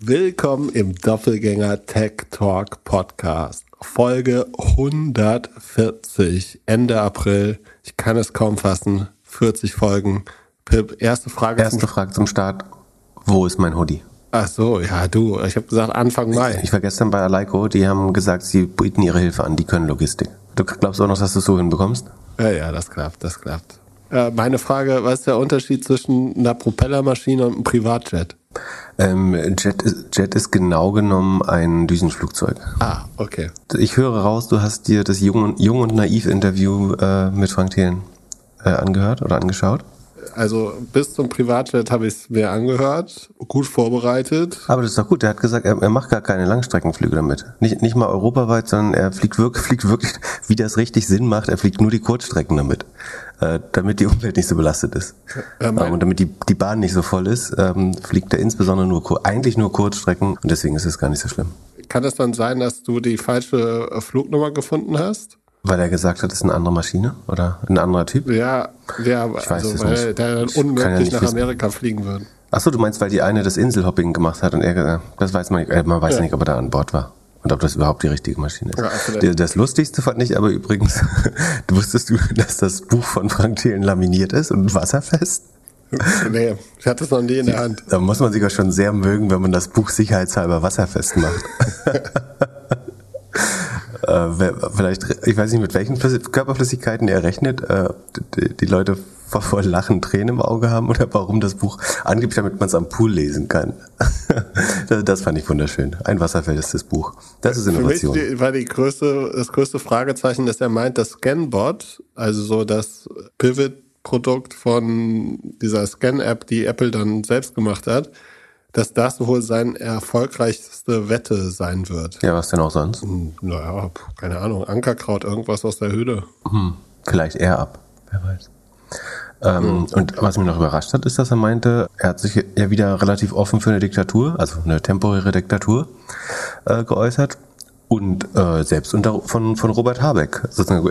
Willkommen im Doppelgänger Tech Talk Podcast. Folge 140, Ende April. Ich kann es kaum fassen. 40 Folgen. Pip, erste Frage. Erste zum Frage zum Start. Wo ist mein Hoodie? Ach so, ja, du. Ich habe gesagt Anfang Mai. Ich, war gestern bei Aleiko. Die haben gesagt, sie bieten ihre Hilfe an. Die können Logistik. Du glaubst auch noch, dass du es so hinbekommst? Ja, ja, das klappt, das klappt. Äh, meine Frage, was ist der Unterschied zwischen einer Propellermaschine und einem Privatjet? Ähm, Jet, ist, Jet ist genau genommen ein Düsenflugzeug. Ah, okay. Ich höre raus, du hast dir das Jung, Jung und Naiv-Interview äh, mit Frank Thelen äh, angehört oder angeschaut? Also bis zum Privatjet habe ich es mir angehört, gut vorbereitet. Aber das ist doch gut. Er hat gesagt, er, er, macht gar keine Langstreckenflüge damit. Nicht, nicht mal europaweit, sondern er fliegt wirklich, fliegt wirklich, wie das richtig Sinn macht, er fliegt nur die Kurzstrecken damit äh, damit die Umwelt nicht so belastet ist. Ja, ähm, und damit die, die Bahn nicht so voll ist, ähm, fliegt er insbesondere nur eigentlich nur Kurzstrecken und deswegen ist es gar nicht so schlimm. Kann es dann sein, dass du die falsche äh, Flugnummer gefunden hast? Weil er gesagt hat, es ist eine andere Maschine oder ein anderer Typ? Ja, ja ich weiß also, weil nicht. der dann unmöglich ja nach Amerika wissen. fliegen würde. Achso, du meinst, weil die eine das Inselhopping gemacht hat und er, das weiß man nicht, äh, man weiß ja. nicht, ob er da an Bord war. Und ob das überhaupt die richtige Maschine ist. Ja, also das Lustigste fand ich aber übrigens, du wusstest du, dass das Buch von Frank Thelen laminiert ist und wasserfest? Nee, ich hatte es noch nie in der Hand. Da muss man sich auch schon sehr mögen, wenn man das Buch sicherheitshalber wasserfest macht. äh, vielleicht, ich weiß nicht, mit welchen Körperflüssigkeiten er rechnet. Äh, die, die Leute vor, vor Lachen Tränen im Auge haben oder warum das Buch angeblich, damit man es am Pool lesen kann. das, das, fand ich wunderschön. Ein wasserfestes Buch. Das ist Innovation. Für mich war die größte, das größte Fragezeichen, dass er meint, das Scanbot, also so das Pivot-Produkt von dieser Scan-App, die Apple dann selbst gemacht hat, dass das wohl seine erfolgreichste Wette sein wird. Ja, was denn auch sonst? Hm, naja, keine Ahnung, Ankerkraut, irgendwas aus der Höhle. Hm, vielleicht eher ab, wer weiß. Ähm, und was mich noch überrascht hat, ist, dass er meinte, er hat sich ja wieder relativ offen für eine Diktatur, also eine temporäre Diktatur, äh, geäußert. Und äh, selbst unter, von, von Robert Habeck.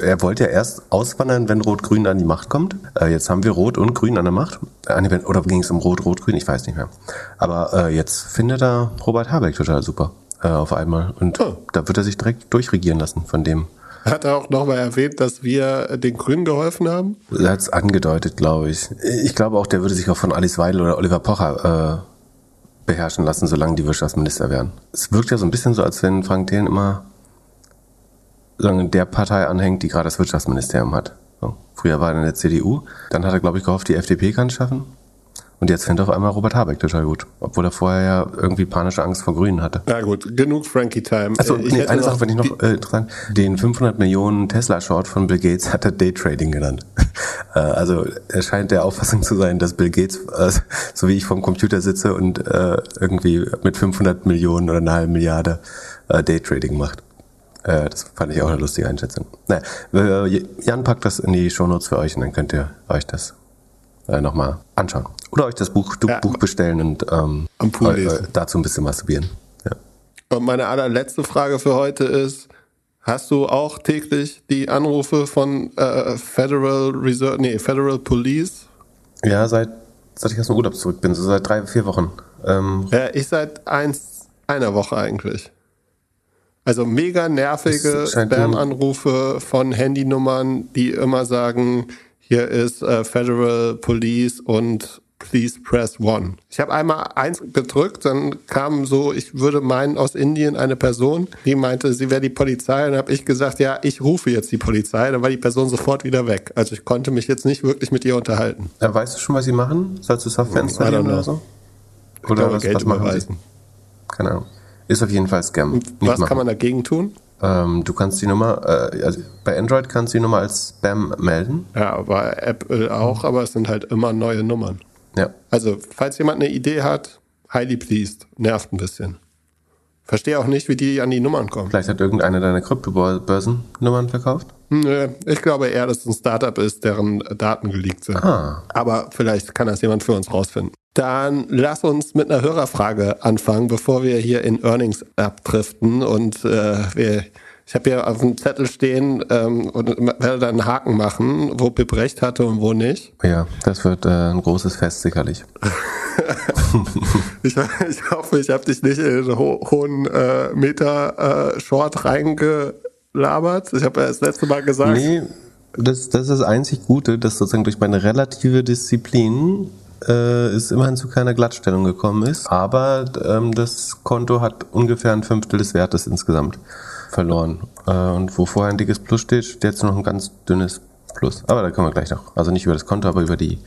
Er wollte ja erst auswandern, wenn Rot-Grün an die Macht kommt. Äh, jetzt haben wir Rot und Grün an der Macht. Äh, oder ging es um Rot-Rot-Grün? Ich weiß nicht mehr. Aber äh, jetzt findet er Robert Habeck total super äh, auf einmal. Und oh. da wird er sich direkt durchregieren lassen von dem, hat er auch nochmal erwähnt, dass wir den Grünen geholfen haben? Er hat es angedeutet, glaube ich. Ich glaube auch, der würde sich auch von Alice Weidel oder Oliver Pocher äh, beherrschen lassen, solange die Wirtschaftsminister wären. Es wirkt ja so ein bisschen so, als wenn Frank Thelen immer solange der Partei anhängt, die gerade das Wirtschaftsministerium hat. So. Früher war er in der CDU, dann hat er, glaube ich, gehofft, die FDP kann es schaffen. Und jetzt findet auf einmal Robert Habeck total gut. Obwohl er vorher ja irgendwie panische Angst vor Grünen hatte. Na gut, genug Frankie-Time. Also nee, eine Sache, wenn ich noch äh, interessant, den 500 Millionen Tesla-Short von Bill Gates hat er Daytrading genannt. äh, also er scheint der Auffassung zu sein, dass Bill Gates, äh, so wie ich vom Computer sitze und äh, irgendwie mit 500 Millionen oder einer halben Milliarde äh, Daytrading macht. Äh, das fand ich auch eine lustige Einschätzung. Naja, äh, Jan packt das in die Shownotes für euch und dann könnt ihr euch das äh, nochmal anschauen. Oder euch das Buch, ja. Buch bestellen und ähm, Pool lesen. dazu ein bisschen masturbieren. Ja. Und meine allerletzte Frage für heute ist, hast du auch täglich die Anrufe von äh, Federal Reserve, nee, Federal Police? Ja, seit, seit ich aus dem Urlaub zurück bin, so seit drei, vier Wochen. Ähm, ja, ich seit eins, einer Woche eigentlich. Also mega nervige Spam-Anrufe von Handynummern, die immer sagen, hier ist äh, Federal Police und Please press one. Ich habe einmal eins gedrückt, dann kam so, ich würde meinen, aus Indien eine Person, die meinte, sie wäre die Polizei. Und dann habe ich gesagt, ja, ich rufe jetzt die Polizei. Dann war die Person sofort wieder weg. Also ich konnte mich jetzt nicht wirklich mit ihr unterhalten. Ja, weißt du schon, was sie machen? Sollst du Software installieren oder so? Oder was, Geld was machen sie? Keine Ahnung. Ist auf jeden Fall Scam. was machen. kann man dagegen tun? Ähm, du kannst die Nummer, äh, also bei Android kannst du die Nummer als Spam melden. Ja, bei Apple auch, aber es sind halt immer neue Nummern. Ja. Also, falls jemand eine Idee hat, highly pleased. Nervt ein bisschen. Verstehe auch nicht, wie die an die Nummern kommen. Vielleicht hat irgendeiner deine Kryptobörsen-Nummern verkauft? Nö, ich glaube eher, dass es ein Startup ist, deren Daten geleakt sind. Ah. Aber vielleicht kann das jemand für uns rausfinden. Dann lass uns mit einer Hörerfrage anfangen, bevor wir hier in Earnings abdriften und äh, wir Ich habe hier auf dem Zettel stehen ähm, und werde dann einen Haken machen, wo Pip recht hatte und wo nicht. Ja, das wird äh, ein großes Fest sicherlich. ich, ich, hoffe, ich habe dich nicht in den ho hohen äh, Meter-Short äh, reingelabert. Ich habe ja das letzte Mal gesagt. Nee, das, das ist das einzig Gute, dass sozusagen durch meine relative Disziplin äh, es immerhin zu keiner Glattstellung gekommen ist. Aber ähm, das Konto hat ungefähr ein Fünftel des Wertes insgesamt verloren. Äh, und wo vorher ein dickes Plus steht, steht jetzt noch ein ganz dünnes Plus. Aber da können wir gleich noch, also nicht über das Konto, aber über die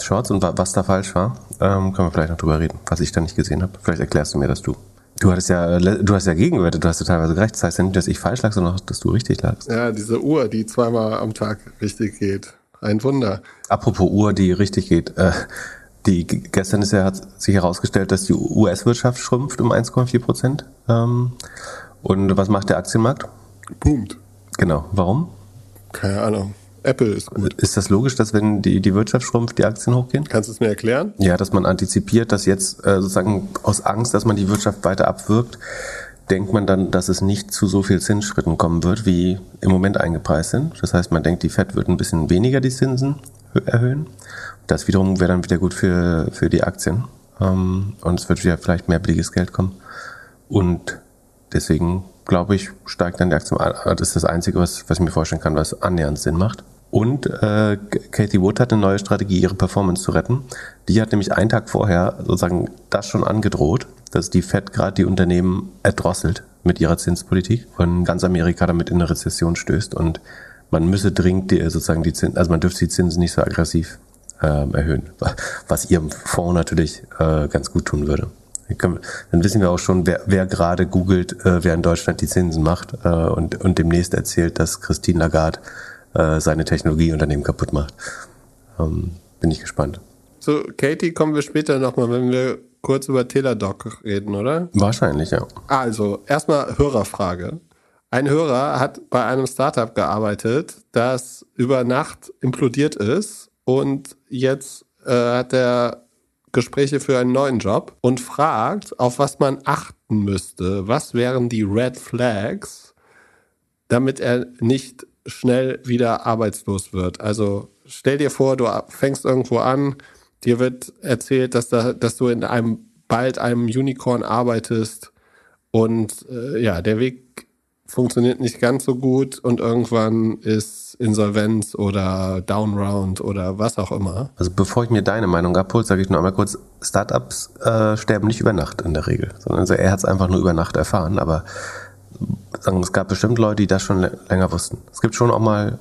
Shorts und was da falsch war, ähm, können wir vielleicht noch drüber reden, was ich da nicht gesehen habe. Vielleicht erklärst du mir das du. Du hattest ja, du hast ja gegengewertet, du hast ja teilweise gerecht. Das heißt ja nicht, dass ich falsch lag, sondern dass du richtig lagst. Ja, diese Uhr, die zweimal am Tag richtig geht. Ein Wunder. Apropos Uhr, die richtig geht. Äh, die, gestern ist ja, hat sich herausgestellt, dass die US-Wirtschaft schrumpft um 1,4 Prozent. Ähm, und was macht der Aktienmarkt? Boomt. Genau. Warum? Keine Ahnung. Apple ist gut. Ist das logisch, dass wenn die, die Wirtschaft schrumpft, die Aktien hochgehen? Kannst du es mir erklären? Ja, dass man antizipiert, dass jetzt äh, sozusagen aus Angst, dass man die Wirtschaft weiter abwirkt, denkt man dann, dass es nicht zu so viel Zinsschritten kommen wird, wie im Moment eingepreist sind. Das heißt, man denkt, die Fed wird ein bisschen weniger die Zinsen erhöhen. Das wiederum wäre dann wieder gut für, für die Aktien. Ähm, und es wird wieder vielleicht mehr billiges Geld kommen. Und deswegen glaube ich, steigt dann die Aktie. Das ist das Einzige, was, was ich mir vorstellen kann, was annähernd Sinn macht. Und äh, Katie Wood hat eine neue Strategie, ihre Performance zu retten. Die hat nämlich einen Tag vorher sozusagen das schon angedroht, dass die Fed gerade die Unternehmen erdrosselt mit ihrer Zinspolitik und ganz Amerika damit in eine Rezession stößt und man müsse dringend die, sozusagen die Zinsen, also man dürfte die Zinsen nicht so aggressiv äh, erhöhen, was ihrem Fonds natürlich äh, ganz gut tun würde. Dann wissen wir auch schon, wer, wer gerade googelt, äh, wer in Deutschland die Zinsen macht äh, und, und demnächst erzählt, dass Christine Lagarde äh, seine Technologieunternehmen kaputt macht. Ähm, bin ich gespannt. Zu Katie kommen wir später nochmal, wenn wir kurz über Teladoc reden, oder? Wahrscheinlich, ja. Also, erstmal Hörerfrage. Ein Hörer hat bei einem Startup gearbeitet, das über Nacht implodiert ist und jetzt äh, hat er Gespräche für einen neuen Job und fragt, auf was man achten müsste. Was wären die Red Flags, damit er nicht schnell wieder arbeitslos wird. Also stell dir vor, du fängst irgendwo an, dir wird erzählt, dass, da, dass du in einem bald einem Unicorn arbeitest und äh, ja, der Weg funktioniert nicht ganz so gut und irgendwann ist Insolvenz oder Downround oder was auch immer. Also bevor ich mir deine Meinung abhole, sage ich nur einmal kurz, Startups äh, sterben nicht über Nacht in der Regel, sondern also er hat es einfach nur über Nacht erfahren, aber sagen, es gab bestimmt Leute, die das schon länger wussten. Es gibt schon auch mal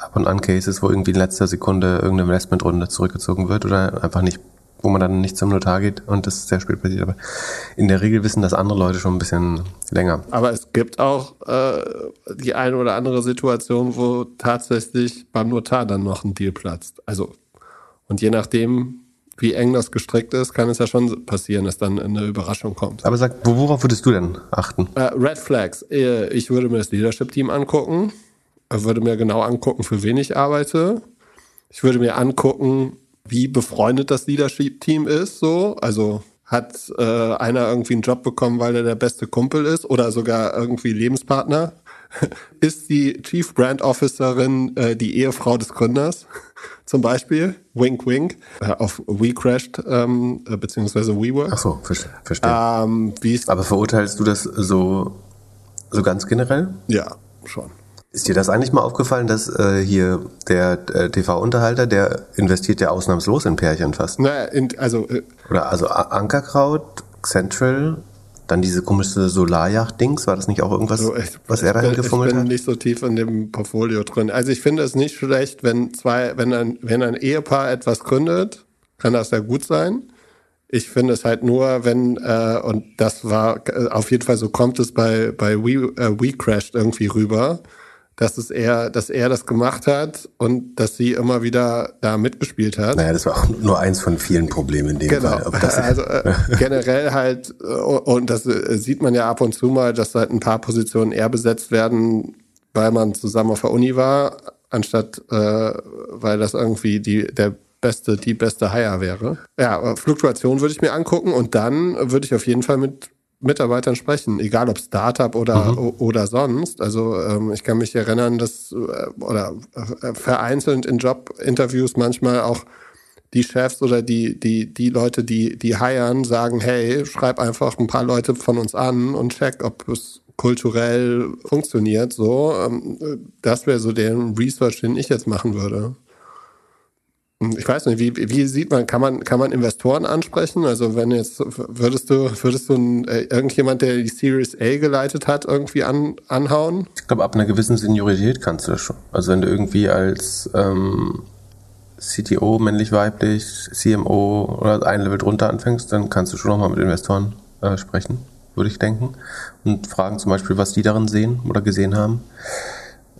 ab und an Cases, wo irgendwie in letzter Sekunde irgendeine Investmentrunde zurückgezogen wird oder einfach nicht, wo man dann nicht zum Notar geht und das ist sehr spät passiert. Aber in der Regel wissen das andere Leute schon ein bisschen länger. Aber es gibt auch äh, die eine oder andere Situation, wo tatsächlich beim Notar dann noch ein Deal platzt. Also und je nachdem, wie eng das gestrickt ist, kann es ja schon passieren, dass dann eine Überraschung kommt. Aber sag, worauf würdest du denn achten? Äh, Red Flags. Äh, ich würde mir das Leadership-Team angucken. Ich würde mir genau angucken, für wen ich arbeite. Ich würde mir angucken, wie befreundet das Leadership-Team ist. So, also hat äh, einer irgendwie einen Job bekommen, weil er der beste Kumpel ist oder sogar irgendwie Lebenspartner? ist die Chief Brand Officerin äh, die Ehefrau des Gründers? zum Beispiel, Wink Wink, äh, auf WeCrashed, ähm, äh, beziehungsweise WeWork. Ach so, verstehe. Ähm, Aber verurteilst du das so, so ganz generell? Ja, schon. Ist dir das eigentlich mal aufgefallen, dass äh, hier der äh, TV-Unterhalter, der investiert ja ausnahmslos in Pärchen fast? Naja, in, also... Äh, Oder also Ankerkraut, Central, dann diese komische Solarjacht-Dings, war das nicht auch irgendwas, also ich, was er dahin gefummelt hat? Ich bin nicht so tief in dem Portfolio drin. Also ich finde es nicht schlecht, wenn zwei, wenn ein, wenn ein Ehepaar etwas gründet, kann das ja gut sein. Ich finde es halt nur, wenn, äh, und das war äh, auf jeden Fall so kommt es bei, bei We, äh, We Crashed irgendwie rüber, dass es eher, dass er das gemacht hat und dass sie immer wieder da mitgespielt hat. Naja, das war auch nur eins von vielen Problemen in dem genau. Fall. also äh, generell halt, äh, und das äh, sieht man ja ab und zu mal, dass halt ein paar Positionen eher besetzt werden, weil man zusammen auf der Uni war, anstatt äh, weil das irgendwie die, der beste, die beste Hire wäre. Ja, Fluktuation würde ich mir angucken und dann würde ich auf jeden Fall mit Mitarbeitern sprechen, egal ob Startup oder, mhm. oder sonst. Also ähm, ich kann mich erinnern, dass äh, oder äh, vereinzelt in Jobinterviews manchmal auch die Chefs oder die, die, die Leute, die, die hiren, sagen, hey, schreib einfach ein paar Leute von uns an und check, ob es kulturell funktioniert. So, ähm, das wäre so der Research, den ich jetzt machen würde. Ich weiß nicht, wie, wie sieht man, kann man, kann man Investoren ansprechen? Also wenn jetzt, würdest du, würdest du ein, äh, irgendjemand, der die Series A geleitet hat, irgendwie an, anhauen? Ich glaube, ab einer gewissen Seniorität kannst du das schon. Also wenn du irgendwie als ähm, CTO, männlich-weiblich, CMO oder ein Level drunter anfängst, dann kannst du schon nochmal mit Investoren äh, sprechen, würde ich denken. Und fragen zum Beispiel, was die darin sehen oder gesehen haben.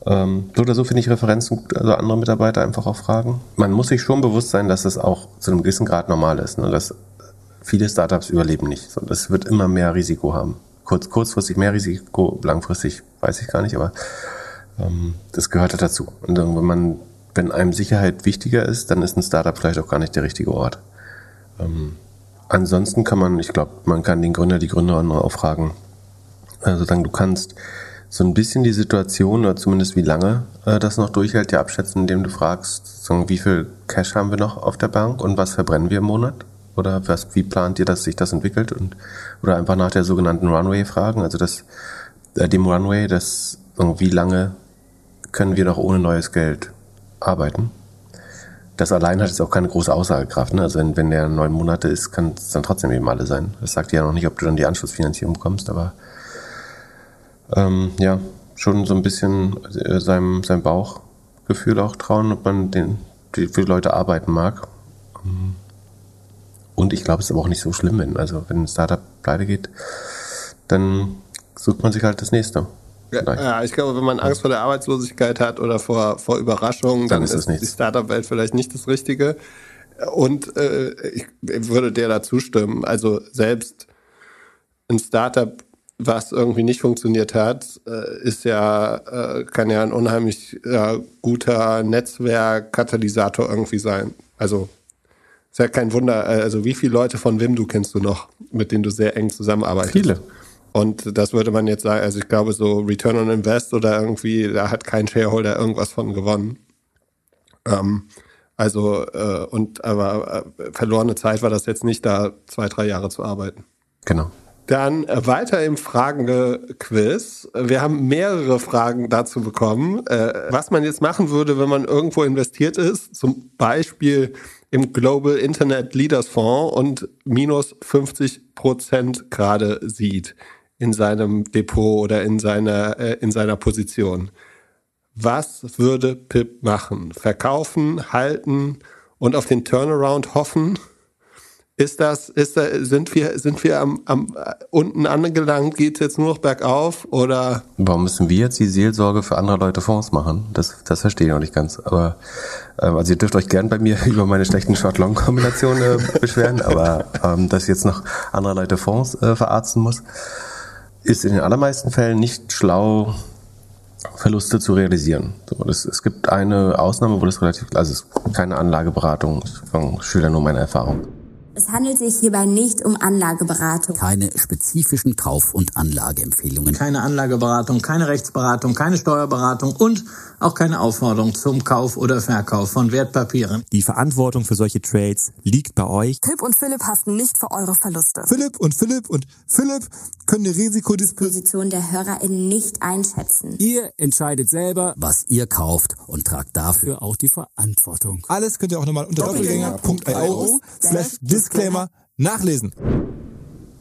Ähm, so oder so finde ich Referenzen, also andere Mitarbeiter einfach auch fragen. Man muss sich schon bewusst sein, dass es auch zu einem gewissen Grad normal ist. Ne? Dass viele Startups überleben nicht. Das wird immer mehr Risiko haben. Kurz, kurzfristig mehr Risiko, langfristig weiß ich gar nicht, aber ähm, das gehört halt dazu. Und wenn man wenn einem Sicherheit wichtiger ist, dann ist ein Startup vielleicht auch gar nicht der richtige Ort. Ähm, ansonsten kann man, ich glaube, man kann den Gründer, die Gründerin auch fragen. Also sagen, du kannst so ein bisschen die Situation oder zumindest wie lange äh, das noch durchhält, ja abschätzen, indem du fragst, sagen, wie viel Cash haben wir noch auf der Bank und was verbrennen wir im Monat? Oder was, wie plant ihr, dass sich das entwickelt? Und, oder einfach nach der sogenannten Runway fragen, also das, äh, dem Runway, das, wie lange können wir noch ohne neues Geld arbeiten. Das allein hat jetzt auch keine große Aussagekraft. Ne? Also wenn, wenn der neun Monate ist, kann es dann trotzdem eben alle sein. Das sagt ja noch nicht, ob du dann die Anschlussfinanzierung bekommst, aber ähm, ja, schon so ein bisschen äh, seinem, seinem Bauchgefühl auch trauen, ob man den, die, für die Leute arbeiten mag. Und ich glaube, es ist aber auch nicht so schlimm, wenn, also wenn ein Startup pleite geht, dann sucht man sich halt das nächste. Ja, ich glaube, wenn man Angst vor der Arbeitslosigkeit hat oder vor, vor Überraschungen, dann, dann ist, ist die Startup-Welt vielleicht nicht das Richtige. Und äh, ich würde dir da zustimmen. Also selbst ein Startup, was irgendwie nicht funktioniert hat, äh, ist ja, äh, kann ja ein unheimlich guter Netzwerkkatalysator irgendwie sein. Also ist ja kein Wunder. Äh, also wie viele Leute von Wim du kennst du noch, mit denen du sehr eng zusammenarbeitest? Viele. Und das würde man jetzt sagen, also ich glaube, so Return on Invest oder irgendwie, da hat kein Shareholder irgendwas von gewonnen. Ähm, also, äh, und aber äh, verlorene Zeit war das jetzt nicht, da zwei, drei Jahre zu arbeiten. Genau. Dann weiter im Fragenquiz. Wir haben mehrere Fragen dazu bekommen, äh, was man jetzt machen würde, wenn man irgendwo investiert ist, zum Beispiel im Global Internet Leaders Fonds und minus 50 Prozent gerade sieht in seinem Depot oder in seiner, äh, in seiner Position. Was würde Pip machen? Verkaufen, halten und auf den Turnaround hoffen? Ist das, ist da, sind wir, sind wir am, am unten angelangt? Geht es jetzt nur noch bergauf oder? Warum müssen wir jetzt die Seelsorge für andere Leute Fonds machen? Das, das verstehe ich noch nicht ganz. Aber ähm, also ihr dürft euch gern bei mir über meine schlechten Short-Long-Kombinationen äh, beschweren, aber ähm, dass jetzt noch andere Leute Fonds äh, verarzten muss ist in den allermeisten Fällen nicht schlau, Verluste zu realisieren. So, das, es gibt eine Ausnahme, wo das relativ, also es ist keine Anlageberatung, ich schilder nur meine Erfahrung. Es handelt sich hierbei nicht um Anlageberatung. Keine spezifischen Kauf- und Anlageempfehlungen. Keine Anlageberatung, keine Rechtsberatung, keine Steuerberatung und auch keine Aufforderung zum Kauf oder Verkauf von Wertpapieren. Die Verantwortung für solche Trades liegt bei euch. Philipp und Philipp haften nicht für eure Verluste. Philipp und Philipp und Philipp können die Risikodisposition der HörerInnen nicht einschätzen. Ihr entscheidet selber, was ihr kauft und tragt dafür auch die Verantwortung. Alles könnt ihr auch nochmal unter doppelgänger.io slash Disclaimer nachlesen.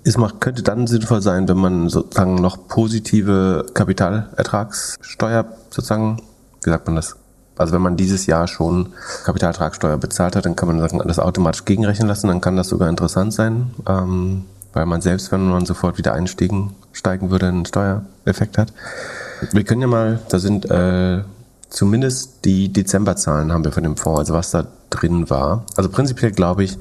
Es macht, könnte dann sinnvoll sein, wenn man sozusagen noch positive Kapitalertragssteuer sozusagen wie sagt man das? Also wenn man dieses Jahr schon Kapitaltragsteuer bezahlt hat, dann kann man das automatisch gegenrechnen lassen, dann kann das sogar interessant sein, ähm, weil man selbst, wenn man sofort wieder einsteigen steigen würde, einen Steuereffekt hat. Wir können ja mal, da sind äh, zumindest die Dezemberzahlen haben wir von dem Fonds, also was da drin war. Also prinzipiell glaube ich,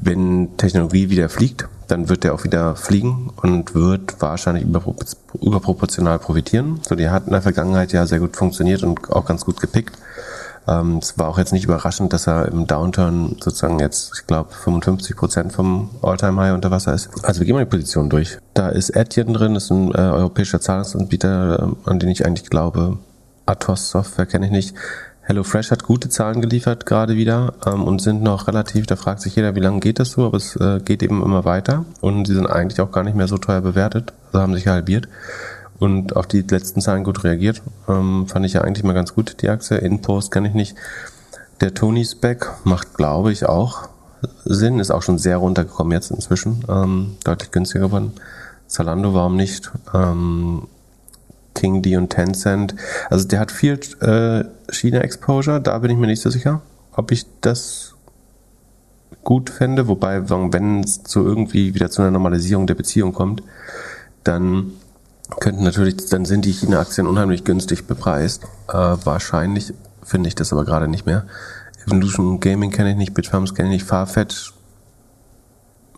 wenn Technologie wieder fliegt, dann wird der auch wieder fliegen und wird wahrscheinlich überproportional profitieren. So, die hat in der Vergangenheit ja sehr gut funktioniert und auch ganz gut gepickt. Ähm, es war auch jetzt nicht überraschend, dass er im Downturn sozusagen jetzt, ich glaube, 55 Prozent vom All-Time-High unter Wasser ist. Also wir gehen mal die Position durch. Da ist Etienne drin, das ist ein äh, europäischer Zahlungsanbieter, äh, an den ich eigentlich glaube. Atos Software kenne ich nicht. HelloFresh hat gute Zahlen geliefert gerade wieder ähm, und sind noch relativ, da fragt sich jeder, wie lange geht das so, aber es äh, geht eben immer weiter und sie sind eigentlich auch gar nicht mehr so teuer bewertet, also haben sich halbiert und auf die letzten Zahlen gut reagiert. Ähm, fand ich ja eigentlich mal ganz gut, die Aktie. InPost kenne ich nicht. Der Tony Spec macht, glaube ich, auch Sinn, ist auch schon sehr runtergekommen jetzt inzwischen, ähm, deutlich günstiger geworden. Zalando, warum nicht? Ähm, King D und Tencent. Also der hat viel äh, China-Exposure, da bin ich mir nicht so sicher, ob ich das gut fände. Wobei, wenn es zu irgendwie wieder zu einer Normalisierung der Beziehung kommt, dann könnten natürlich, dann sind die China-Aktien unheimlich günstig bepreist. Äh, wahrscheinlich finde ich das aber gerade nicht mehr. Evolution Gaming kenne ich nicht, Bitfarms kenne ich nicht, Farfetch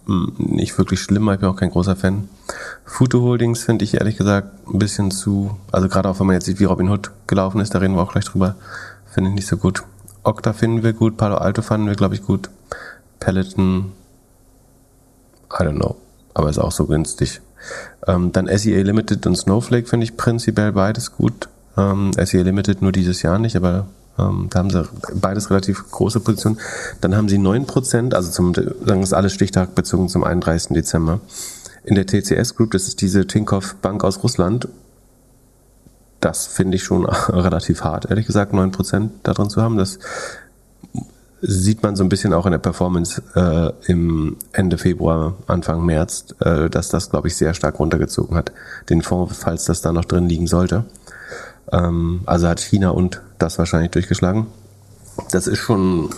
hm, nicht wirklich schlimm, ich bin auch kein großer Fan. Futo Holdings finde ich ehrlich gesagt ein bisschen zu, also gerade auch wenn man jetzt sieht, wie Robin Hood gelaufen ist, da reden wir auch gleich drüber, finde ich nicht so gut. Okta finden wir gut, Palo Alto fanden wir, glaube ich, gut. Peloton, I don't know, aber ist auch so günstig. Ähm, dann SEA Limited und Snowflake finde ich prinzipiell beides gut. Ähm, SEA Limited nur dieses Jahr nicht, aber ähm, da haben sie beides relativ große Positionen. Dann haben sie 9%, also zum, sagen ist alles Stichtag bezogen zum 31. Dezember. In der TCS Group, das ist diese Tinkoff Bank aus Russland, das finde ich schon relativ hart, ehrlich gesagt, 9% da drin zu haben. Das sieht man so ein bisschen auch in der Performance äh, im Ende Februar, Anfang März, äh, dass das, glaube ich, sehr stark runtergezogen hat. Den Fonds, falls das da noch drin liegen sollte. Ähm, also hat China und das wahrscheinlich durchgeschlagen. Das ist schon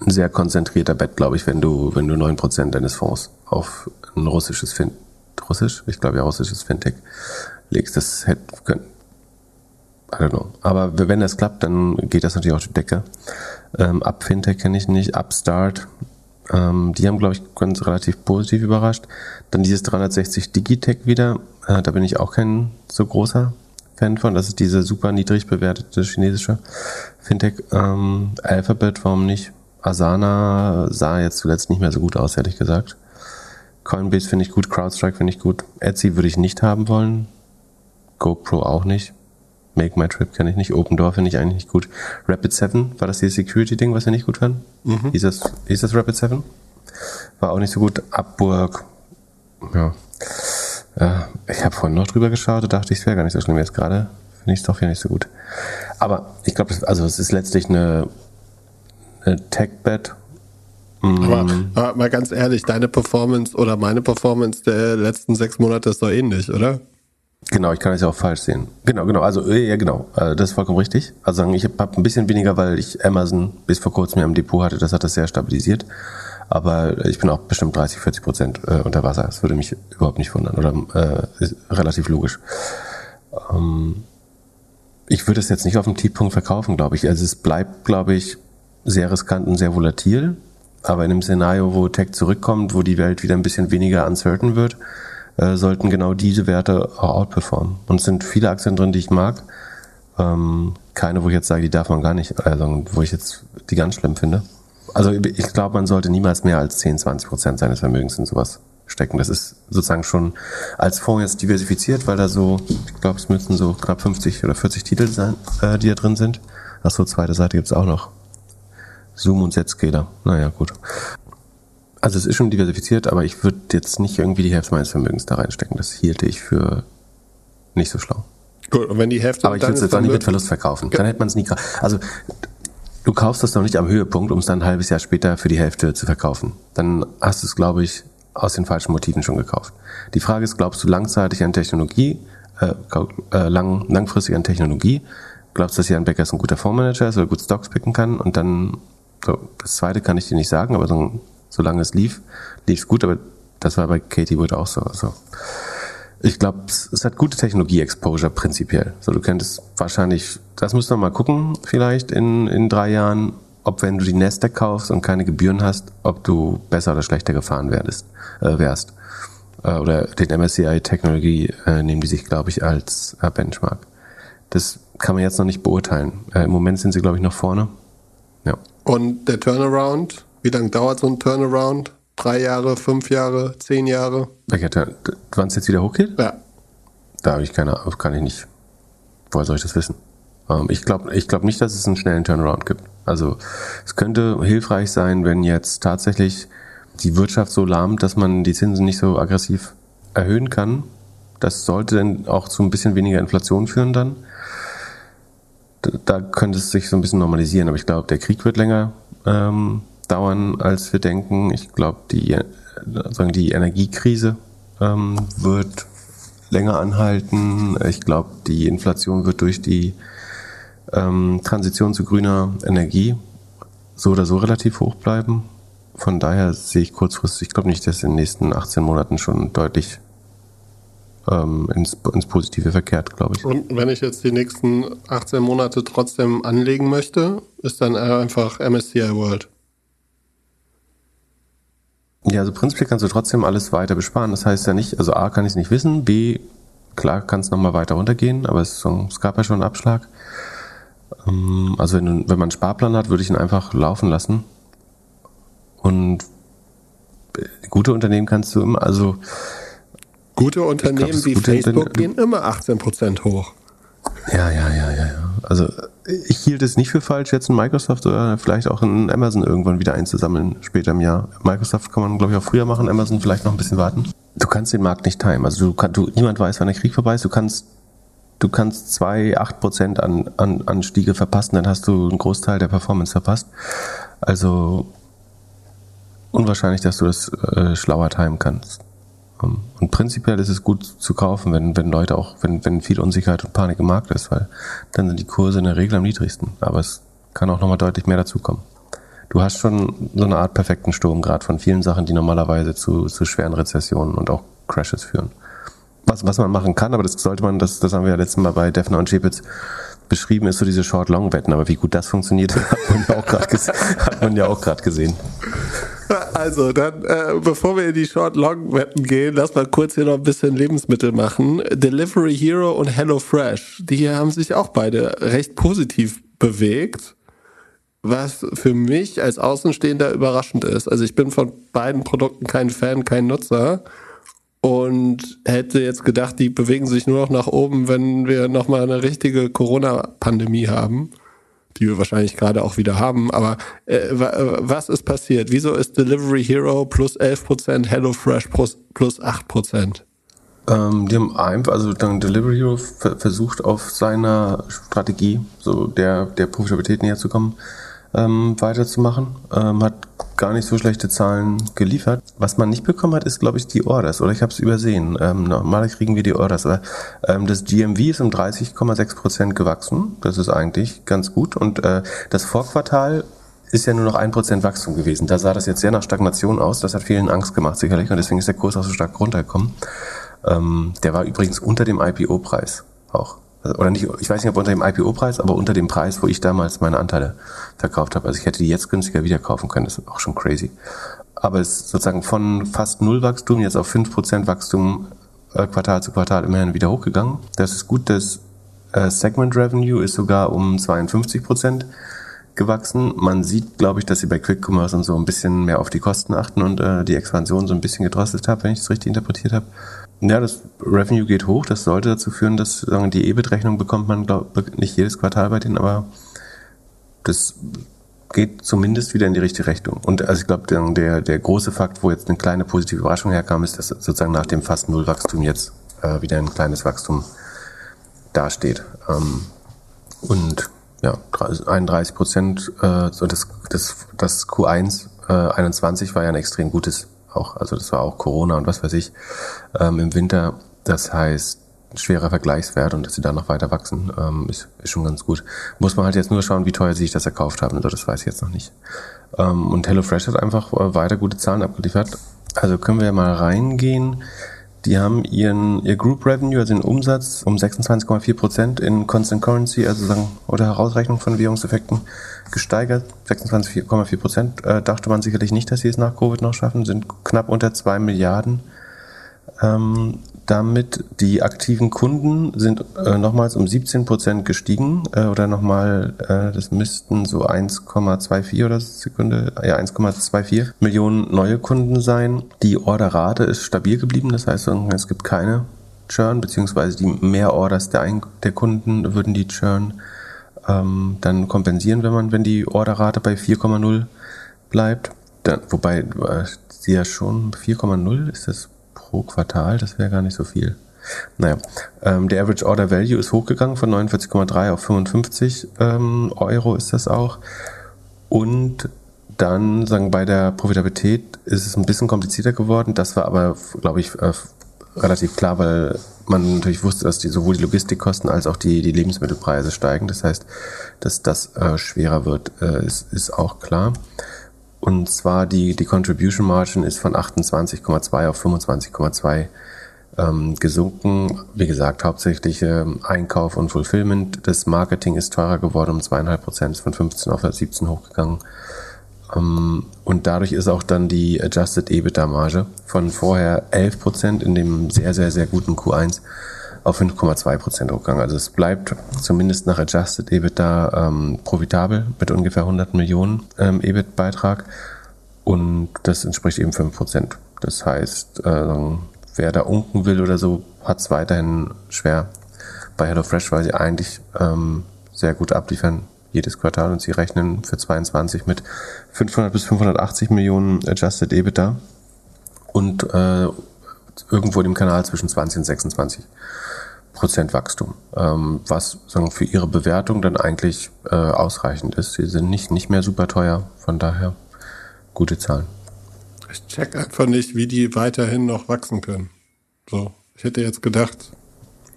ein sehr konzentrierter Bett, glaube ich, wenn du, wenn du 9% deines Fonds auf ein russisches Fin Russisch? Ich glaube ja, russisches Fintech legst. Das hätte können. I don't know. Aber wenn das klappt, dann geht das natürlich auch die Decke. Ähm, Up Fintech kenne ich nicht, Upstart. Ähm, die haben, glaube ich, ganz relativ positiv überrascht. Dann dieses 360 Digitech wieder. Äh, da bin ich auch kein so großer Fan von. Das ist diese super niedrig bewertete chinesische Fintech. Ähm, Alphabet, warum nicht? Asana sah jetzt zuletzt nicht mehr so gut aus, ehrlich gesagt. Coinbase finde ich gut, CrowdStrike finde ich gut. Etsy würde ich nicht haben wollen. GoPro auch nicht. Make My Trip kenne ich nicht. Open Door finde ich eigentlich nicht gut. Rapid 7, war das dieses Security-Ding, was wir nicht gut fanden? Mhm. Hieß, das, hieß das Rapid 7? War auch nicht so gut. Upwork, ja. ja ich habe vorhin noch drüber geschaut und dachte, es wäre gar nicht so schlimm. Jetzt gerade finde ich es doch hier nicht so gut. Aber ich glaube, also es ist letztlich eine, eine Tech-Bet. Aber, mhm. aber, mal ganz ehrlich, deine Performance oder meine Performance der letzten sechs Monate ist doch ähnlich, oder? Genau, ich kann das ja auch falsch sehen. Genau, genau. Also äh, ja, genau. Äh, das ist vollkommen richtig. Also ich habe ein bisschen weniger, weil ich Amazon bis vor kurzem im Depot hatte. Das hat das sehr stabilisiert. Aber ich bin auch bestimmt 30, 40 Prozent äh, unter Wasser. Das würde mich überhaupt nicht wundern. Oder äh, ist relativ logisch. Ähm, ich würde es jetzt nicht auf dem Tiefpunkt verkaufen, glaube ich. Also es bleibt, glaube ich, sehr riskant und sehr volatil. Aber in einem Szenario, wo Tech zurückkommt, wo die Welt wieder ein bisschen weniger uncertain wird, äh, sollten genau diese Werte auch outperformen. Und es sind viele Aktien drin, die ich mag. Ähm, keine, wo ich jetzt sage, die darf man gar nicht, also wo ich jetzt die ganz schlimm finde. Also ich glaube, man sollte niemals mehr als 10, 20 Prozent seines Vermögens in sowas stecken. Das ist sozusagen schon als Fonds jetzt diversifiziert, weil da so, ich glaube, es müssen so knapp 50 oder 40 Titel sein, äh, die da drin sind. Achso, zweite Seite gibt's auch noch. Zoom und Zscaler. Naja, gut. Also es ist schon diversifiziert, aber ich würde jetzt nicht irgendwie die Hälfte meines Vermögens da reinstecken. Das hielte ich für nicht so schlau. Gut, und wenn die Hälfte. Aber ich würde es jetzt auch nicht mit Verlust verkaufen. Dann hätte man es nie. Also du kaufst das noch nicht am Höhepunkt, um es dann ein halbes Jahr später für die Hälfte zu verkaufen. Dann hast du es, glaube ich, aus den falschen Motiven schon gekauft. Die Frage ist, glaubst du langzeitig an Technologie, äh, äh, lang, langfristig an Technologie? Glaubst du, dass Jan Becker ein guter Fondsmanager ist oder gut Stocks picken kann? Und dann, so, das zweite kann ich dir nicht sagen, aber so solange es lief, lief es gut, aber das war bei Katie Wood auch so. Also ich glaube, es, hat gute Technologie-Exposure prinzipiell. So, du könntest wahrscheinlich, das müssen wir mal gucken, vielleicht in, in drei Jahren, ob wenn du die Nasdaq kaufst und keine Gebühren hast, ob du besser oder schlechter gefahren werdest, äh, wärst. Äh, oder den MSCI Technologie äh, nehmen die sich, glaube ich, als äh, Benchmark. Das kann man jetzt noch nicht beurteilen. Äh, Im Moment sind sie, glaube ich, noch vorne. Ja. Und der Turnaround, wie lange dauert so ein Turnaround? Drei Jahre, fünf Jahre, zehn Jahre? Wann es jetzt wieder hochgeht? Ja. Da habe ich keine Ahnung, kann ich nicht. Woher soll ich das wissen? Ähm, ich glaube ich glaub nicht, dass es einen schnellen Turnaround gibt. Also es könnte hilfreich sein, wenn jetzt tatsächlich die Wirtschaft so lahmt, dass man die Zinsen nicht so aggressiv erhöhen kann. Das sollte dann auch zu ein bisschen weniger Inflation führen dann. Da könnte es sich so ein bisschen normalisieren, aber ich glaube, der Krieg wird länger ähm, dauern, als wir denken. Ich glaube, die, sagen die Energiekrise ähm, wird länger anhalten. Ich glaube, die Inflation wird durch die ähm, Transition zu grüner Energie so oder so relativ hoch bleiben. Von daher sehe ich kurzfristig, ich glaube nicht, dass in den nächsten 18 Monaten schon deutlich ähm, ins, ins Positive verkehrt, glaube ich. Und wenn ich jetzt die nächsten 18 Monate trotzdem anlegen möchte, ist dann einfach MSCI World. Ja, also prinzipiell kannst du trotzdem alles weiter besparen. Das heißt ja nicht, also A kann ich es nicht wissen, B, klar kann es nochmal weiter runtergehen, aber es, es, gab ja schon einen Abschlag. Ähm, also wenn, wenn man einen Sparplan hat, würde ich ihn einfach laufen lassen. Und gute Unternehmen kannst du immer, also Gute Unternehmen glaub, wie gute Facebook gehen immer 18% hoch. Ja, ja, ja, ja, ja. Also ich hielt es nicht für falsch, jetzt in Microsoft oder vielleicht auch in Amazon irgendwann wieder einzusammeln, später im Jahr. Microsoft kann man, glaube ich, auch früher machen, Amazon vielleicht noch ein bisschen warten. Du kannst den Markt nicht timen. Also du, kann, du niemand weiß, wann der Krieg vorbei ist. Du kannst du kannst zwei, acht Prozent an, an, an Stiege verpassen, dann hast du einen Großteil der Performance verpasst. Also unwahrscheinlich, dass du das äh, schlauer timen kannst. Ähm, und prinzipiell ist es gut zu kaufen, wenn, wenn Leute auch, wenn, wenn viel Unsicherheit und Panik im Markt ist, weil dann sind die Kurse in der Regel am niedrigsten. Aber es kann auch nochmal deutlich mehr dazukommen. Du hast schon so eine Art perfekten Sturm gerade von vielen Sachen, die normalerweise zu, zu schweren Rezessionen und auch Crashes führen. Was, was man machen kann, aber das sollte man, das, das haben wir ja letztes Mal bei Defner und Chepitz beschrieben, ist so diese Short-Long-Wetten. Aber wie gut das funktioniert, hat man ja auch gerade ja gesehen. Also, dann, äh, bevor wir in die Short-Long-Wetten gehen, lass mal kurz hier noch ein bisschen Lebensmittel machen. Delivery Hero und HelloFresh, die haben sich auch beide recht positiv bewegt, was für mich als Außenstehender überraschend ist. Also, ich bin von beiden Produkten kein Fan, kein Nutzer und hätte jetzt gedacht, die bewegen sich nur noch nach oben, wenn wir nochmal eine richtige Corona-Pandemie haben die wir wahrscheinlich gerade auch wieder haben. Aber äh, was ist passiert? Wieso ist Delivery Hero plus 11%, HelloFresh plus, plus 8%? Ähm, die haben einfach, also dann Delivery Hero versucht auf seiner Strategie, so der, der Profitabilität näher zu kommen, ähm, weiterzumachen. Ähm, hat gar nicht so schlechte Zahlen geliefert. Was man nicht bekommen hat, ist, glaube ich, die Orders. Oder ich habe es übersehen. Ähm, normalerweise kriegen wir die Orders. Aber ähm, das GMV ist um 30,6 Prozent gewachsen. Das ist eigentlich ganz gut. Und äh, das Vorquartal ist ja nur noch ein Prozent Wachstum gewesen. Da sah das jetzt sehr nach Stagnation aus. Das hat vielen Angst gemacht, sicherlich. Und deswegen ist der Kurs auch so stark runtergekommen. Ähm, der war übrigens unter dem IPO-Preis auch oder nicht, ich weiß nicht, ob unter dem IPO-Preis, aber unter dem Preis, wo ich damals meine Anteile verkauft habe. Also ich hätte die jetzt günstiger wieder kaufen können, das ist auch schon crazy. Aber es ist sozusagen von fast null Wachstum jetzt auf fünf Prozent Wachstum äh, Quartal zu Quartal immerhin wieder hochgegangen. Das ist gut, das äh, Segment Revenue ist sogar um 52 Prozent gewachsen. Man sieht, glaube ich, dass sie bei Quick Commerce und so ein bisschen mehr auf die Kosten achten und äh, die Expansion so ein bisschen gedrosselt haben, wenn ich das richtig interpretiert habe. Ja, das Revenue geht hoch. Das sollte dazu führen, dass sagen, die EBIT-Rechnung bekommt man glaub, nicht jedes Quartal bei denen, aber das geht zumindest wieder in die richtige Richtung. Und also ich glaube, der, der große Fakt, wo jetzt eine kleine positive Überraschung herkam, ist, dass sozusagen nach dem fast Nullwachstum jetzt äh, wieder ein kleines Wachstum dasteht. Ähm, und ja, 31 Prozent, äh, so das, das, das Q1 äh, 21 war ja ein extrem gutes auch, also das war auch Corona und was weiß ich, ähm, im Winter. Das heißt, schwerer Vergleichswert und dass sie da noch weiter wachsen, ähm, ist, ist schon ganz gut. Muss man halt jetzt nur schauen, wie teuer sie sich das erkauft haben. Also das weiß ich jetzt noch nicht. Ähm, und HelloFresh hat einfach äh, weiter gute Zahlen abgeliefert. Also können wir mal reingehen. Die haben ihren, ihr Group Revenue, also den Umsatz, um 26,4 Prozent in Constant Currency, also sagen, oder Herausrechnung von Währungseffekten, gesteigert. 26,4 Prozent. Äh, dachte man sicherlich nicht, dass sie es nach Covid noch schaffen, sind knapp unter 2 Milliarden. Ähm, damit die aktiven Kunden sind äh, nochmals um 17 Prozent gestiegen äh, oder nochmal, äh, das müssten so 1,24 oder Sekunde, ja 1,24 Millionen neue Kunden sein. Die Orderrate ist stabil geblieben, das heißt, es gibt keine Churn, beziehungsweise die Mehrorders der, Ein der Kunden würden die Churn ähm, dann kompensieren, wenn man, wenn die Orderrate bei 4,0 bleibt. Dann, wobei äh, sie ja schon 4,0 ist das pro Quartal, das wäre gar nicht so viel. Naja, ähm, der Average Order Value ist hochgegangen von 49,3 auf 55 ähm, Euro ist das auch. Und dann sagen bei der Profitabilität ist es ein bisschen komplizierter geworden. Das war aber, glaube ich, äh, relativ klar, weil man natürlich wusste, dass die, sowohl die Logistikkosten als auch die, die Lebensmittelpreise steigen. Das heißt, dass das äh, schwerer wird, äh, ist, ist auch klar. Und zwar die, die Contribution Margin ist von 28,2 auf 25,2 ähm, gesunken. Wie gesagt, hauptsächlich ähm, Einkauf und Fulfillment. Das Marketing ist teurer geworden um zweieinhalb Prozent, von 15 auf 17 hochgegangen. Ähm, und dadurch ist auch dann die Adjusted EBITDA-Marge von vorher 11 Prozent in dem sehr, sehr, sehr guten Q1 auf 5,2 Prozent hochgegangen. Also es bleibt zumindest nach Adjusted EBITDA ähm, profitabel mit ungefähr 100 Millionen ähm, EBIT-Beitrag. Und das entspricht eben 5 Prozent. Das heißt, äh, wer da unken will oder so, hat es weiterhin schwer. Bei HelloFresh, weil sie eigentlich ähm, sehr gut abliefern. Jedes Quartal. Und sie rechnen für 22 mit 500 bis 580 Millionen Adjusted EBITDA. Und äh, irgendwo im Kanal zwischen 20 und 26 Prozent Wachstum, ähm, was sagen, für ihre Bewertung dann eigentlich äh, ausreichend ist. Sie sind nicht, nicht mehr super teuer, von daher gute Zahlen. Ich check einfach nicht, wie die weiterhin noch wachsen können. So, ich hätte jetzt gedacht,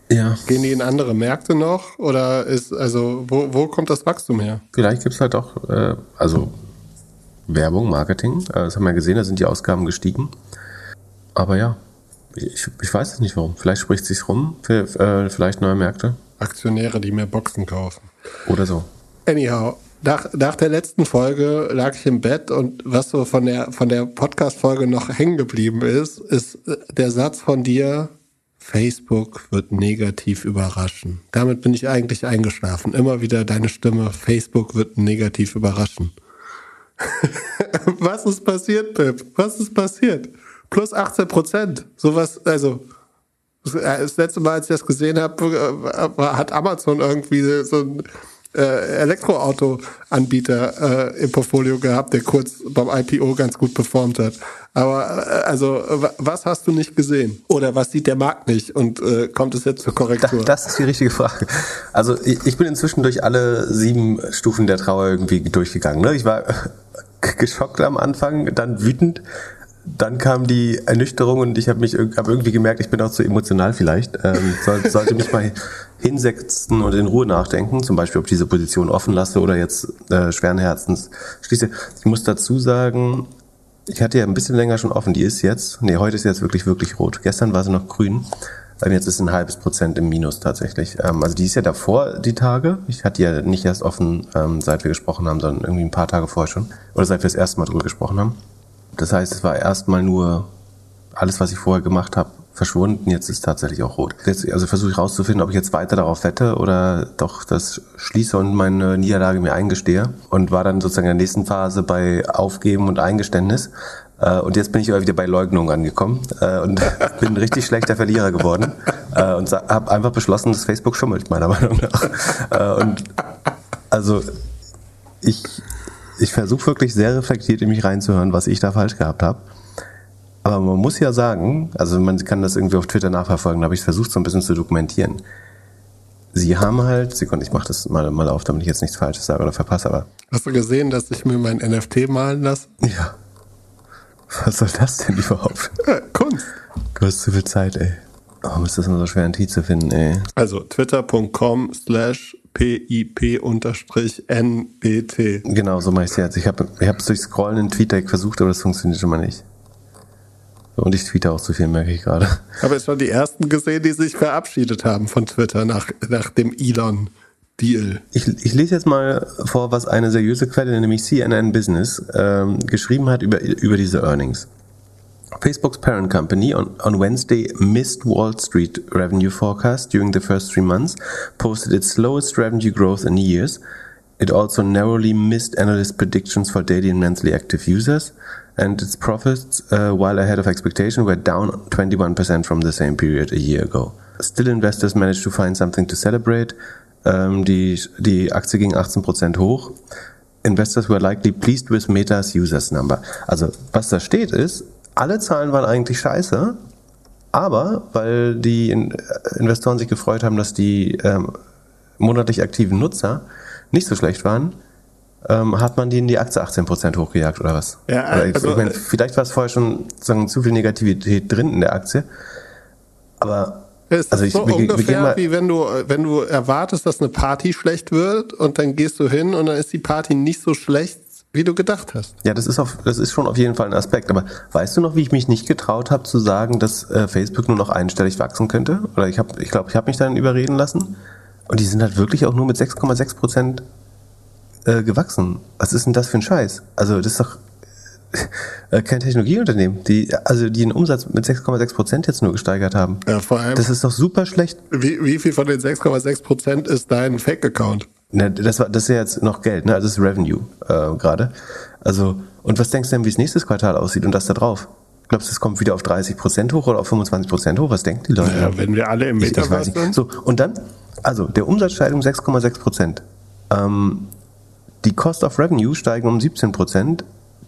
ja. gehen die in andere Märkte noch oder ist, also, wo, wo kommt das Wachstum her? Vielleicht gibt es halt auch, äh, also Werbung, Marketing, äh, das haben wir gesehen, da sind die Ausgaben gestiegen. Aber ja, ich, ich weiß es nicht warum. Vielleicht spricht es sich rum, für, äh, vielleicht neue Märkte. Aktionäre, die mehr Boxen kaufen. Oder so. Anyhow, nach, nach der letzten Folge lag ich im Bett und was so von der, von der Podcast-Folge noch hängen geblieben ist, ist äh, der Satz von dir, Facebook wird negativ überraschen. Damit bin ich eigentlich eingeschlafen. Immer wieder deine Stimme, Facebook wird negativ überraschen. Was ist passiert, Pip? Was ist passiert? Plus 18 Prozent. Sowas, also das letzte Mal, als ich das gesehen habe, äh, hat Amazon irgendwie so ein äh, Elektroauto-Anbieter äh, im Portfolio gehabt, der kurz beim IPO ganz gut performt hat. Aber äh, also, was hast du nicht gesehen? Oder was sieht der Markt nicht? Und äh, kommt es jetzt zur Korrektur? Das, das ist die richtige Frage. Also ich, ich bin inzwischen durch alle sieben Stufen der Trauer irgendwie durchgegangen. Ne? Ich war geschockt am Anfang, dann wütend, dann kam die Ernüchterung und ich habe mich hab irgendwie gemerkt, ich bin auch zu emotional vielleicht. Ähm, soll, sollte mich mal hinsetzen und in Ruhe nachdenken, zum Beispiel, ob ich diese Position offen lasse oder jetzt äh, schweren Herzens schließe. Ich muss dazu sagen, ich hatte ja ein bisschen länger schon offen. Die ist jetzt, nee, heute ist jetzt wirklich, wirklich rot. Gestern war sie noch grün. Und jetzt ist ein halbes Prozent im Minus tatsächlich. Ähm, also die ist ja davor, die Tage. Ich hatte ja nicht erst offen, ähm, seit wir gesprochen haben, sondern irgendwie ein paar Tage vorher schon. Oder seit wir das erste Mal drüber gesprochen haben. Das heißt, es war erstmal nur alles, was ich vorher gemacht habe, verschwunden. Jetzt ist tatsächlich auch rot. Jetzt, also versuche ich rauszufinden, ob ich jetzt weiter darauf wette oder doch das schließe und meine Niederlage mir eingestehe. Und war dann sozusagen in der nächsten Phase bei Aufgeben und Eingeständnis. Äh, und jetzt bin ich aber wieder bei Leugnung angekommen äh, und bin ein richtig schlechter Verlierer geworden äh, und habe einfach beschlossen, dass Facebook schummelt, meiner Meinung nach. Und also ich ich versuche wirklich sehr reflektiert in mich reinzuhören, was ich da falsch gehabt habe. Aber man muss ja sagen, also man kann das irgendwie auf Twitter nachverfolgen, da habe ich versucht, so ein bisschen zu dokumentieren. Sie haben halt, Sekunde, ich mache das mal, mal auf, damit ich jetzt nichts Falsches sage oder verpasse, aber. Hast du gesehen, dass ich mir mein NFT malen lasse? Ja. Was soll das denn überhaupt? Ja, Kunst. Du hast zu viel Zeit, ey. Warum ist das immer so schwer, ein Tee zu finden, ey? Also twitter.com slash PIP-NBT. Genau, so mache ich es jetzt. Ich habe ich es durch Scrollen in TweetDeck versucht, aber das funktioniert schon mal nicht. Und ich tweete auch zu viel, merke ich gerade. Habe jetzt schon die ersten gesehen, die sich verabschiedet haben von Twitter nach, nach dem Elon. Deal. Ich, ich lese jetzt mal vor, was eine seriöse Quelle, nämlich CNN Business, ähm, geschrieben hat über, über diese Earnings. Facebook's parent company on, on Wednesday missed Wall Street revenue forecast during the first three months, posted its slowest revenue growth in years. It also narrowly missed analyst predictions for daily and monthly active users, and its profits, uh, while ahead of expectation, were down 21% from the same period a year ago. Still, investors managed to find something to celebrate. Ähm, die, die Aktie ging 18% hoch. Investors were likely pleased with Meta's users number. Also, was da steht ist, alle Zahlen waren eigentlich scheiße, aber weil die Investoren sich gefreut haben, dass die ähm, monatlich aktiven Nutzer nicht so schlecht waren, ähm, hat man die in die Aktie 18% hochgejagt oder was? Ja, also, ich meine, vielleicht war es vorher schon sagen, zu viel Negativität drin in der Aktie, aber es also ist so wir, ungefähr wir wie wenn du, wenn du erwartest, dass eine Party schlecht wird und dann gehst du hin und dann ist die Party nicht so schlecht, wie du gedacht hast. Ja, das ist, auf, das ist schon auf jeden Fall ein Aspekt. Aber weißt du noch, wie ich mich nicht getraut habe zu sagen, dass äh, Facebook nur noch einstellig wachsen könnte? Oder ich glaube, ich, glaub, ich habe mich dann überreden lassen. Und die sind halt wirklich auch nur mit 6,6 Prozent äh, gewachsen. Was ist denn das für ein Scheiß? Also das ist doch äh, kein Technologieunternehmen, die also die den Umsatz mit 6,6 Prozent jetzt nur gesteigert haben. Ja, vor allem. Das ist doch super schlecht. Wie, wie viel von den 6,6 Prozent ist dein Fake-Account? Ne, das, war, das ist ja jetzt noch Geld, ne? Also das ist Revenue äh, gerade. Also, und was denkst du denn, wie es nächstes Quartal aussieht und das da drauf? Glaubst du, es kommt wieder auf 30 Prozent hoch oder auf 25 Prozent hoch? Was denken die Leute? Ja, wenn wir alle im Metaverse sind. So, und dann, also der Umsatz steigt um 6,6 Prozent. Ähm, die Cost of Revenue steigen um 17 Prozent.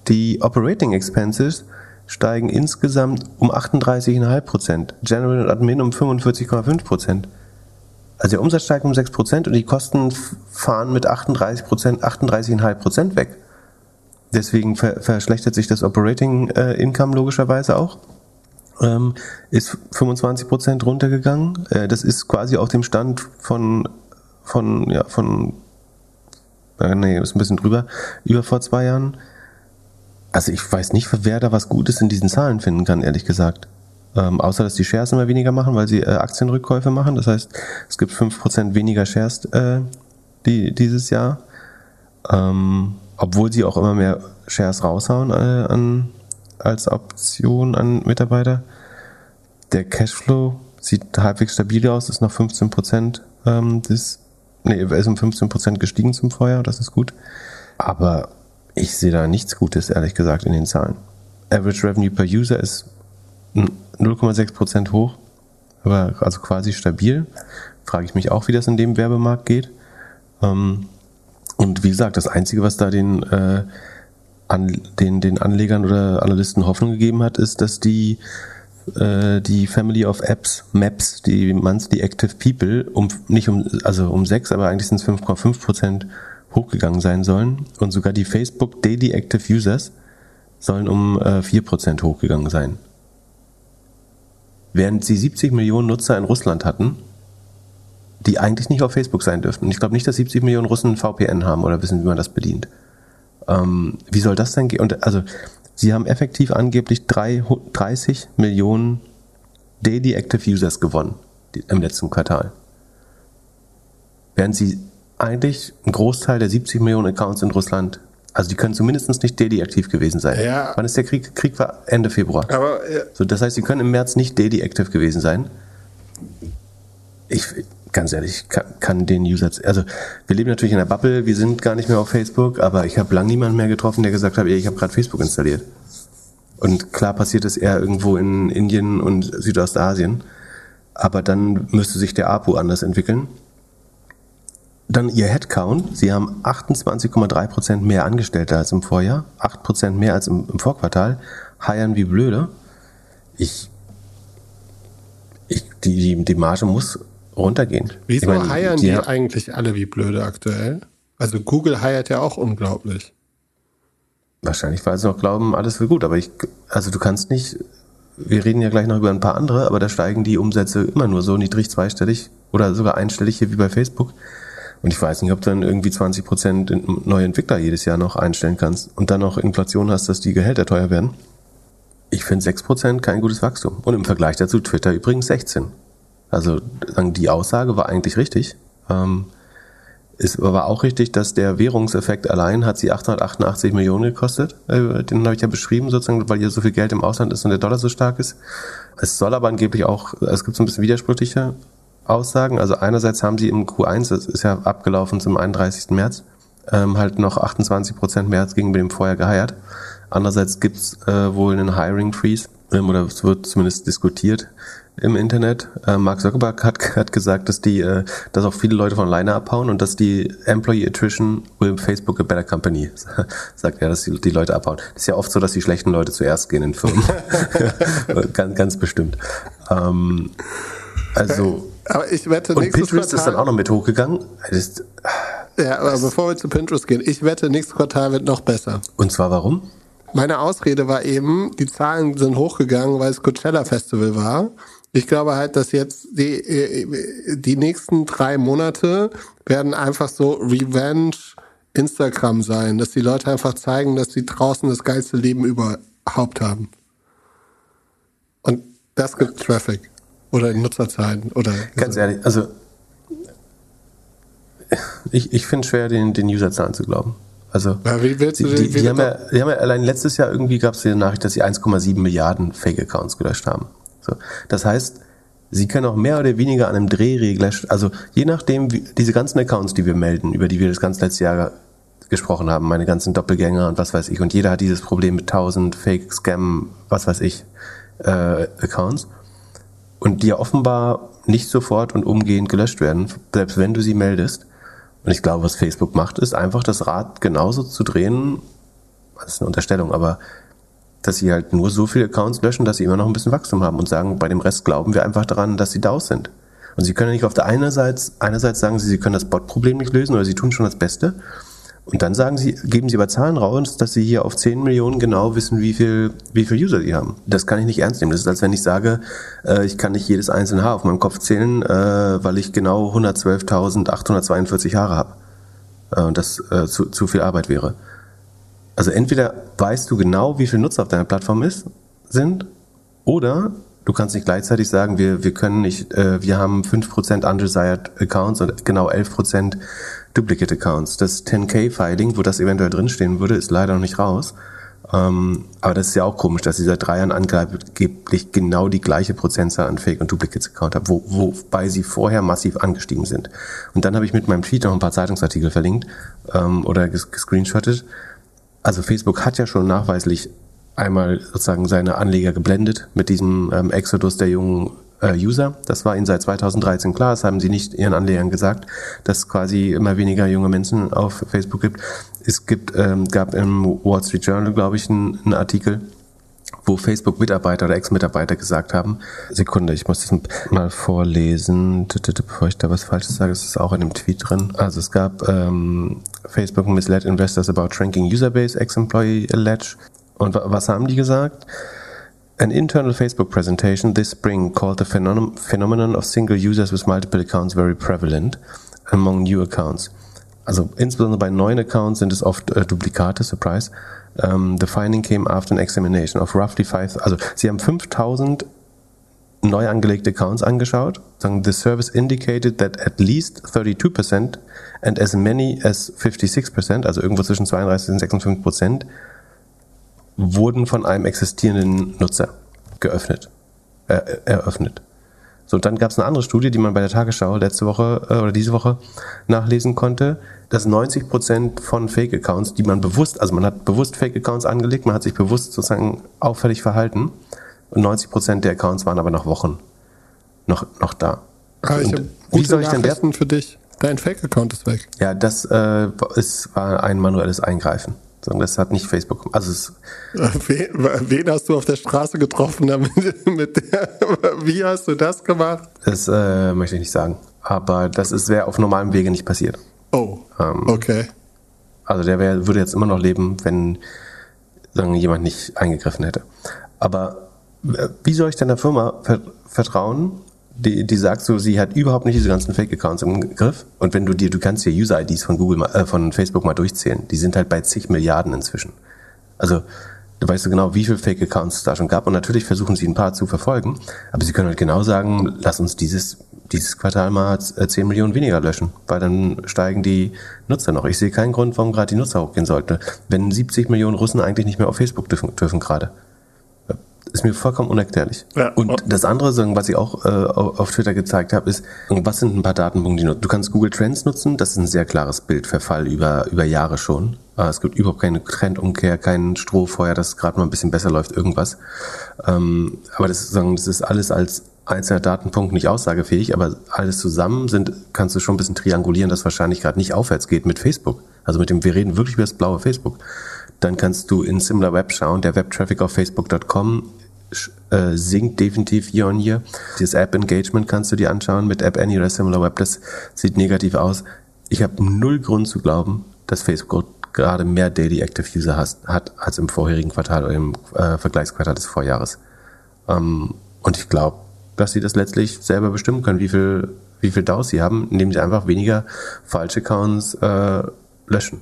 Die Operating Expenses steigen insgesamt um 38,5 Prozent. General und Admin um 45,5 Prozent. Also der Umsatz steigt um 6% und die Kosten fahren mit 38%, 38,5% weg. Deswegen ver verschlechtert sich das Operating äh, Income logischerweise auch. Ähm, ist 25% runtergegangen. Äh, das ist quasi auf dem Stand von, von, ja, von, äh, nee, ist ein bisschen drüber, über vor zwei Jahren. Also ich weiß nicht, wer da was Gutes in diesen Zahlen finden kann, ehrlich gesagt. Ähm, außer dass die Shares immer weniger machen, weil sie äh, Aktienrückkäufe machen. Das heißt, es gibt 5% weniger Shares äh, die, dieses Jahr. Ähm, obwohl sie auch immer mehr Shares raushauen äh, an, als Option an Mitarbeiter. Der Cashflow sieht halbwegs stabil aus, ist noch 15% ähm, des, nee, ist um 15% gestiegen zum Vorjahr, das ist gut. Aber ich sehe da nichts Gutes, ehrlich gesagt, in den Zahlen. Average Revenue per User ist 0,6 Prozent hoch, aber also quasi stabil. Frage ich mich auch, wie das in dem Werbemarkt geht. Ähm, und wie gesagt, das Einzige, was da den, äh, an, den, den Anlegern oder Analysten Hoffnung gegeben hat, ist, dass die, äh, die Family of Apps, Maps, die Monthly Active People, um, nicht um, also um 6, aber eigentlich sind es 5,5 Prozent hochgegangen sein sollen. Und sogar die Facebook Daily Active Users sollen um äh, 4 Prozent hochgegangen sein. Während sie 70 Millionen Nutzer in Russland hatten, die eigentlich nicht auf Facebook sein dürften. Ich glaube nicht, dass 70 Millionen Russen VPN haben oder wissen, wie man das bedient. Ähm, wie soll das denn gehen? Und also, sie haben effektiv angeblich 30 Millionen Daily Active Users gewonnen im letzten Quartal. Während sie eigentlich einen Großteil der 70 Millionen Accounts in Russland also die können zumindest nicht daily aktiv gewesen sein. Ja. Wann ist der Krieg? Krieg war Ende Februar. Aber, ja. so, das heißt, sie können im März nicht daily aktiv gewesen sein. Ich, ganz ehrlich, kann, kann den User, also wir leben natürlich in der Bubble, wir sind gar nicht mehr auf Facebook, aber ich habe lange niemanden mehr getroffen, der gesagt hat, ich habe gerade Facebook installiert. Und klar passiert es eher irgendwo in Indien und Südostasien, aber dann müsste sich der APU anders entwickeln. Dann ihr Headcount. Sie haben 28,3% mehr Angestellte als im Vorjahr, 8% mehr als im, im Vorquartal, heiern wie blöde. Ich, ich, die, die, die Marge muss runtergehen. Wieso ich mein, heiern die, die eigentlich alle wie blöde aktuell? Also Google heiert ja auch unglaublich. Wahrscheinlich, weil sie noch glauben, alles wird gut. Aber ich, also du kannst nicht, wir reden ja gleich noch über ein paar andere, aber da steigen die Umsätze immer nur so niedrig zweistellig oder sogar einstellig hier wie bei Facebook. Und ich weiß nicht, ob du dann irgendwie 20 Prozent neue Entwickler jedes Jahr noch einstellen kannst und dann noch Inflation hast, dass die Gehälter teuer werden. Ich finde 6 Prozent kein gutes Wachstum. Und im Vergleich dazu Twitter übrigens 16. Also die Aussage war eigentlich richtig. Ähm, ist aber auch richtig, dass der Währungseffekt allein hat sie 888 Millionen gekostet. Äh, den habe ich ja beschrieben, sozusagen, weil hier so viel Geld im Ausland ist und der Dollar so stark ist. Es soll aber angeblich auch, es gibt so ein bisschen widersprüchliche Aussagen. Also einerseits haben sie im Q1, das ist ja abgelaufen zum 31. März, ähm, halt noch 28 Prozent mehr als gegenüber dem vorher geheiert. Andererseits gibt's äh, wohl einen Hiring Freeze, ähm, oder es wird zumindest diskutiert im Internet. Äh, Mark Zuckerberg hat, hat gesagt, dass die, äh, dass auch viele Leute von alleine abhauen und dass die Employee Attrition will Facebook a better company. Sagt er, dass die, die Leute abhauen. Das ist ja oft so, dass die schlechten Leute zuerst gehen in Firmen. ganz, ganz bestimmt. Ähm, also. Aber ich wette, und Pinterest Quartal, ist dann auch noch mit hochgegangen. Ist, ja, aber bevor wir zu Pinterest gehen, ich wette, nächstes Quartal wird noch besser. Und zwar warum? Meine Ausrede war eben, die Zahlen sind hochgegangen, weil es Coachella Festival war. Ich glaube halt, dass jetzt die, äh, die nächsten drei Monate werden einfach so Revenge Instagram sein, dass die Leute einfach zeigen, dass sie draußen das geilste Leben überhaupt haben. Und das gibt Traffic oder Nutzerzahlen oder. Ganz ehrlich, also ich, ich finde schwer, den, den Userzahlen zu glauben. Also ja, wie willst du die, die, die, haben ja, die haben ja allein letztes Jahr irgendwie gab es die Nachricht, dass sie 1,7 Milliarden Fake-Accounts gelöscht haben. So. Das heißt, sie können auch mehr oder weniger an einem Drehregler, also je nachdem, wie, diese ganzen Accounts, die wir melden, über die wir das ganze letzte Jahr gesprochen haben, meine ganzen Doppelgänger und was weiß ich, und jeder hat dieses Problem mit 1000 Fake, Scam, was weiß ich, äh, Accounts. Und die ja offenbar nicht sofort und umgehend gelöscht werden, selbst wenn du sie meldest. Und ich glaube, was Facebook macht, ist einfach das Rad genauso zu drehen, das ist eine Unterstellung, aber dass sie halt nur so viele Accounts löschen, dass sie immer noch ein bisschen Wachstum haben und sagen, bei dem Rest glauben wir einfach daran, dass sie DAOs sind. Und sie können nicht auf der einerseits, einerseits sagen sie, sie können das Bot-Problem nicht lösen oder sie tun schon das Beste. Und dann sagen sie, geben sie aber Zahlen raus, dass sie hier auf 10 Millionen genau wissen, wie viel, wie viel User sie haben. Das kann ich nicht ernst nehmen. Das ist, als wenn ich sage, äh, ich kann nicht jedes einzelne Haar auf meinem Kopf zählen, äh, weil ich genau 112.842 Haare habe. Äh, und das äh, zu, zu viel Arbeit wäre. Also entweder weißt du genau, wie viele Nutzer auf deiner Plattform ist, sind, oder du kannst nicht gleichzeitig sagen, wir, wir können nicht, äh, wir haben 5% undesired Accounts und genau 11% Duplicate Accounts. Das 10K-Filing, wo das eventuell drinstehen würde, ist leider noch nicht raus. Ähm, aber das ist ja auch komisch, dass sie seit drei Jahren angeblich genau die gleiche Prozentzahl an Fake- und Duplicates-Account haben, wo, wobei sie vorher massiv angestiegen sind. Und dann habe ich mit meinem Tweet noch ein paar Zeitungsartikel verlinkt ähm, oder gescreenshottet. Also Facebook hat ja schon nachweislich einmal sozusagen seine Anleger geblendet mit diesem ähm, Exodus der jungen äh, User. Das war ihnen seit 2013 klar. Das haben sie nicht ihren Anlegern gesagt, dass quasi immer weniger junge Menschen auf Facebook gibt. Es gibt, ähm, gab im Wall Street Journal, glaube ich, einen, Artikel, wo Facebook-Mitarbeiter oder Ex-Mitarbeiter gesagt haben, Sekunde, ich muss das mal vorlesen, bevor ich da was Falsches sage, es ist auch in dem Tweet drin. Also es gab ähm, Facebook misled investors about shrinking user base, ex-employee allege. Und was haben die gesagt? An internal Facebook presentation this spring called the phenom phenomenon of single users with multiple accounts very prevalent among new accounts. Also insbesondere bei neuen Accounts sind es oft äh, Duplikate, surprise. Um, the finding came after an examination of roughly five, also sie haben 5000 neu angelegte Accounts angeschaut. The service indicated that at least 32% and as many as 56%, also irgendwo zwischen 32 und 56%, wurden von einem existierenden Nutzer geöffnet, äh, eröffnet. So, und dann gab es eine andere Studie, die man bei der Tagesschau letzte Woche äh, oder diese Woche nachlesen konnte, dass 90 Prozent von Fake-Accounts, die man bewusst, also man hat bewusst Fake-Accounts angelegt, man hat sich bewusst sozusagen auffällig verhalten und 90 Prozent der Accounts waren aber nach Wochen noch, noch da. Ah, ich wie soll ich denn der für dich? Dein Fake-Account ist weg. Ja, das äh, ist, war ein manuelles Eingreifen. Das hat nicht Facebook. Also es wen, wen hast du auf der Straße getroffen? Damit, mit der, wie hast du das gemacht? Das äh, möchte ich nicht sagen. Aber das wäre auf normalem Wege nicht passiert. Oh. Ähm, okay. Also der wär, würde jetzt immer noch leben, wenn sagen, jemand nicht eingegriffen hätte. Aber äh, wie soll ich denn der Firma vertrauen, die, die sagt so, sie hat überhaupt nicht diese ganzen Fake-Accounts im Griff. Und wenn du dir, du kannst dir User-IDs von Google, äh, von Facebook mal durchzählen. Die sind halt bei zig Milliarden inzwischen. Also, du weißt du genau, wie viele Fake-Accounts es da schon gab. Und natürlich versuchen sie ein paar zu verfolgen. Aber sie können halt genau sagen, lass uns dieses, dieses Quartal mal 10 Millionen weniger löschen, weil dann steigen die Nutzer noch. Ich sehe keinen Grund, warum gerade die Nutzer hochgehen sollten. Wenn 70 Millionen Russen eigentlich nicht mehr auf Facebook dürfen, dürfen gerade. Ist mir vollkommen unerklärlich. Ja. Und das andere, was ich auch äh, auf Twitter gezeigt habe, ist, was sind ein paar Datenpunkte, die du kannst Google Trends nutzen. Das ist ein sehr klares Bildverfall über, über Jahre schon. Äh, es gibt überhaupt keine Trendumkehr, kein Strohfeuer, das gerade mal ein bisschen besser läuft, irgendwas. Ähm, aber das ist, das ist alles als einzelner Datenpunkt nicht aussagefähig, aber alles zusammen sind, kannst du schon ein bisschen triangulieren, dass wahrscheinlich gerade nicht aufwärts geht mit Facebook. Also mit dem, wir reden wirklich über das blaue Facebook. Dann kannst du in SimilarWeb schauen, der Webtraffic auf Facebook.com äh, sinkt definitiv year on year. Das App Engagement kannst du dir anschauen mit App Any oder SimilarWeb, das sieht negativ aus. Ich habe null Grund zu glauben, dass Facebook gerade mehr Daily Active User hat als im vorherigen Quartal oder im äh, Vergleichsquartal des Vorjahres. Ähm, und ich glaube, dass sie das letztlich selber bestimmen können, wie viel, wie viel DAOs sie haben, indem sie einfach weniger falsche Accounts äh, löschen.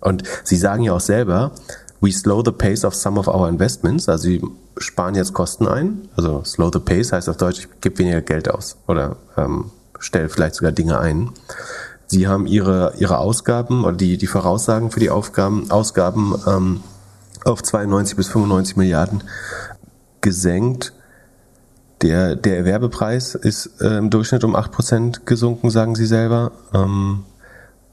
Und sie sagen ja auch selber, we slow the pace of some of our investments. Also sie sparen jetzt Kosten ein. Also slow the pace heißt auf Deutsch, ich gebe weniger Geld aus oder ähm, stelle vielleicht sogar Dinge ein. Sie haben ihre, ihre Ausgaben oder die, die Voraussagen für die Aufgaben, Ausgaben ähm, auf 92 bis 95 Milliarden gesenkt. Der, der Erwerbepreis ist äh, im Durchschnitt um 8% gesunken, sagen sie selber. Ähm,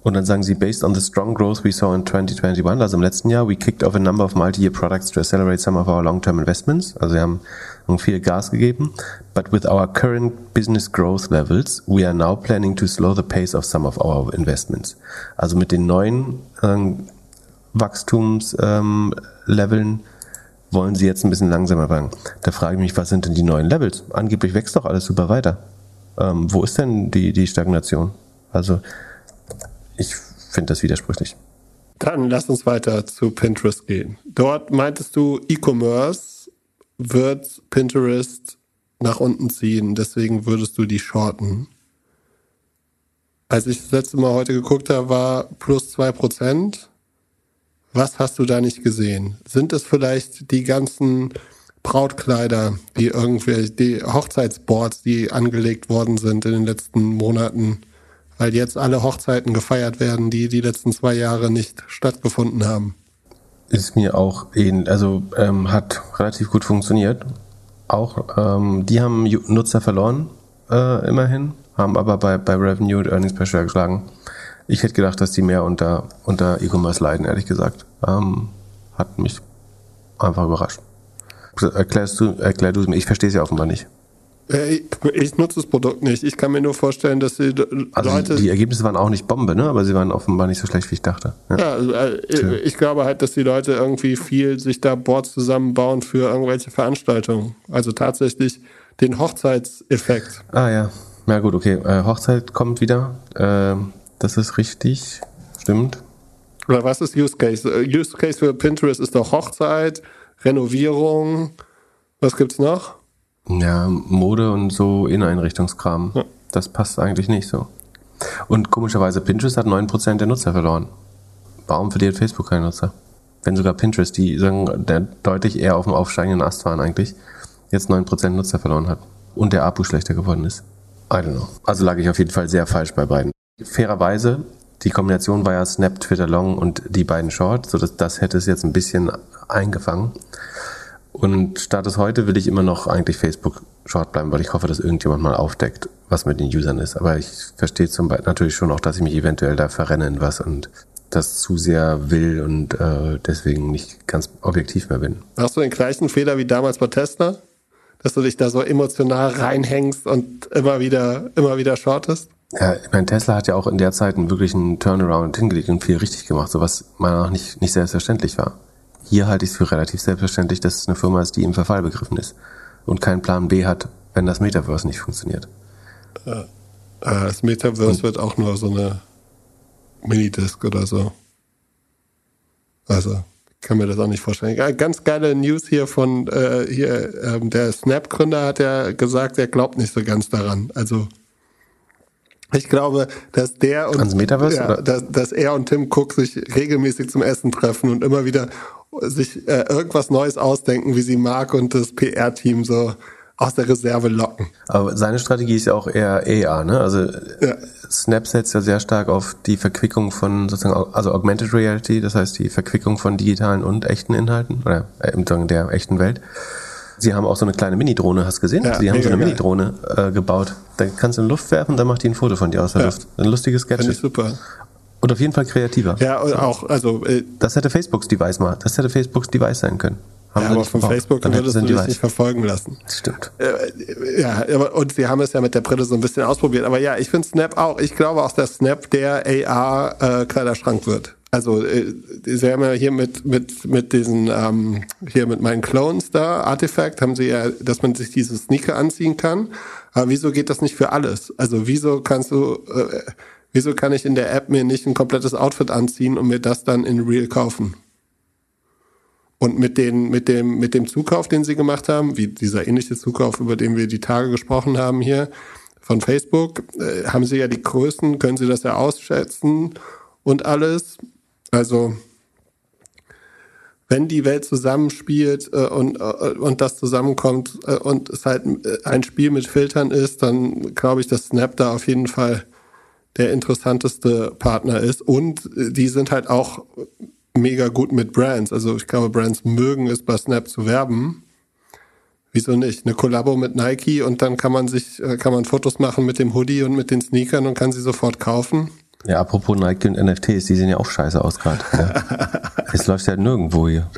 und dann sagen sie, based on the strong growth we saw in 2021, also im letzten Jahr, we kicked off a number of multi-year products to accelerate some of our long-term investments. Also wir haben viel Gas gegeben. But with our current business growth levels, we are now planning to slow the pace of some of our investments. Also mit den neuen ähm, Wachstumsleveln ähm, wollen sie jetzt ein bisschen langsamer wagen. Da frage ich mich, was sind denn die neuen Levels? Angeblich wächst doch alles super weiter. Ähm, wo ist denn die, die Stagnation? Also ich finde das widersprüchlich. Dann lass uns weiter zu Pinterest gehen. Dort meintest du, E-Commerce wird Pinterest nach unten ziehen, deswegen würdest du die shorten. Als ich das letzte Mal heute geguckt habe, war plus 2%. Was hast du da nicht gesehen? Sind es vielleicht die ganzen Brautkleider, die irgendwie, die Hochzeitsboards, die angelegt worden sind in den letzten Monaten? Weil jetzt alle Hochzeiten gefeiert werden, die die letzten zwei Jahre nicht stattgefunden haben. Ist mir auch ähnlich, also ähm, hat relativ gut funktioniert. Auch ähm, die haben Nutzer verloren, äh, immerhin, haben aber bei, bei Revenue und Earnings per Share geschlagen. Ich hätte gedacht, dass die mehr unter, unter E-Commerce leiden, ehrlich gesagt. Ähm, hat mich einfach überrascht. Erklärst du, erklär du es mir, ich verstehe es ja offenbar nicht. Ich nutze das Produkt nicht. Ich kann mir nur vorstellen, dass die also Leute. Die Ergebnisse waren auch nicht Bombe, ne? Aber sie waren offenbar nicht so schlecht, wie ich dachte. Ja, ja also, äh, ich glaube halt, dass die Leute irgendwie viel sich da Boards zusammenbauen für irgendwelche Veranstaltungen. Also tatsächlich den Hochzeitseffekt. Ah ja. Ja gut, okay. Äh, Hochzeit kommt wieder. Äh, das ist richtig. Stimmt. Oder was ist Use Case? Äh, Use Case für Pinterest ist doch Hochzeit, Renovierung. Was gibt's noch? Ja, Mode und so Inneneinrichtungskram. Ja. Das passt eigentlich nicht so. Und komischerweise, Pinterest hat 9% der Nutzer verloren. Warum verliert Facebook keine Nutzer? Wenn sogar Pinterest, die sagen, der deutlich eher auf dem aufsteigenden Ast waren eigentlich, jetzt 9% Nutzer verloren hat. Und der APU schlechter geworden ist. I don't know. Also lag ich auf jeden Fall sehr falsch bei beiden. Fairerweise, die Kombination war ja Snap, Twitter Long und die beiden Short, so dass das hätte es jetzt ein bisschen eingefangen. Und Status heute will ich immer noch eigentlich Facebook Short bleiben, weil ich hoffe, dass irgendjemand mal aufdeckt, was mit den Usern ist. Aber ich verstehe zum Beispiel natürlich schon auch, dass ich mich eventuell da verrenne in was und das zu sehr will und äh, deswegen nicht ganz objektiv mehr bin. Hast du den gleichen Fehler wie damals bei Tesla? Dass du dich da so emotional reinhängst und immer wieder, immer wieder shortest? Ja, ich meine, Tesla hat ja auch in der Zeit einen wirklichen Turnaround hingelegt und viel richtig gemacht, so was meiner auch nicht, nicht selbstverständlich war. Hier halte ich es für relativ selbstverständlich, dass es eine Firma ist, die im Verfall begriffen ist und keinen Plan B hat, wenn das Metaverse nicht funktioniert. Äh, das Metaverse und wird auch nur so eine Minidisc oder so. Also, kann mir das auch nicht vorstellen. Ganz geile News hier von äh, hier, ähm, der Snap-Gründer hat ja gesagt, er glaubt nicht so ganz daran. Also ich glaube, dass der und ja, dass, dass, er und Tim Cook sich regelmäßig zum Essen treffen und immer wieder sich äh, irgendwas Neues ausdenken, wie sie Mark und das PR-Team so aus der Reserve locken. Aber seine Strategie ist ja auch eher AR, ne? Also Ja. Snap setzt ja sehr stark auf die Verquickung von sozusagen, also Augmented Reality, das heißt die Verquickung von digitalen und echten Inhalten, oder äh, der echten Welt. Sie haben auch so eine kleine Mini-Drohne, hast du gesehen? Ja, Sie haben so eine. Mini-Drohne äh, gebaut. Da kannst du in Luft werfen, dann macht die ein Foto von dir aus der Ja. Luft. Ein lustiges Finde ich Gadget. super. Und auf jeden Fall kreativer. Ja, und auch, also, äh, Das hätte Facebooks Device mal. Das hätte Facebooks Device sein können. Haben ja, aber von gebraucht. Facebook du ein dich Device. nicht verfolgen lassen. Stimmt. Äh, ja, aber, und sie haben es ja mit der Brille so ein bisschen ausprobiert. Aber ja, ich finde Snap auch, ich glaube auch, dass Snap der AR-Kleiderschrank wird. Also, äh, sie haben ja hier mit, mit, mit diesen, ähm, hier mit meinen Clones da, Artifact, haben sie ja, dass man sich diese Sneaker anziehen kann. Aber wieso geht das nicht für alles? Also, wieso kannst du, äh, wieso kann ich in der App mir nicht ein komplettes Outfit anziehen und mir das dann in Real kaufen? Und mit, den, mit, dem, mit dem Zukauf, den sie gemacht haben, wie dieser ähnliche Zukauf, über den wir die Tage gesprochen haben hier von Facebook, äh, haben sie ja die Größen, können sie das ja ausschätzen und alles. Also, wenn die Welt zusammenspielt äh, und, äh, und das zusammenkommt äh, und es halt äh, ein Spiel mit Filtern ist, dann glaube ich, dass Snap da auf jeden Fall der interessanteste Partner ist. Und äh, die sind halt auch mega gut mit Brands. Also ich glaube, Brands mögen es bei Snap zu werben. Wieso nicht? Eine Kollabo mit Nike und dann kann man sich, äh, kann man Fotos machen mit dem Hoodie und mit den Sneakern und kann sie sofort kaufen. Ja, apropos Nike und NFTs, die sehen ja auch scheiße aus gerade. Ja. es läuft ja nirgendwo hier.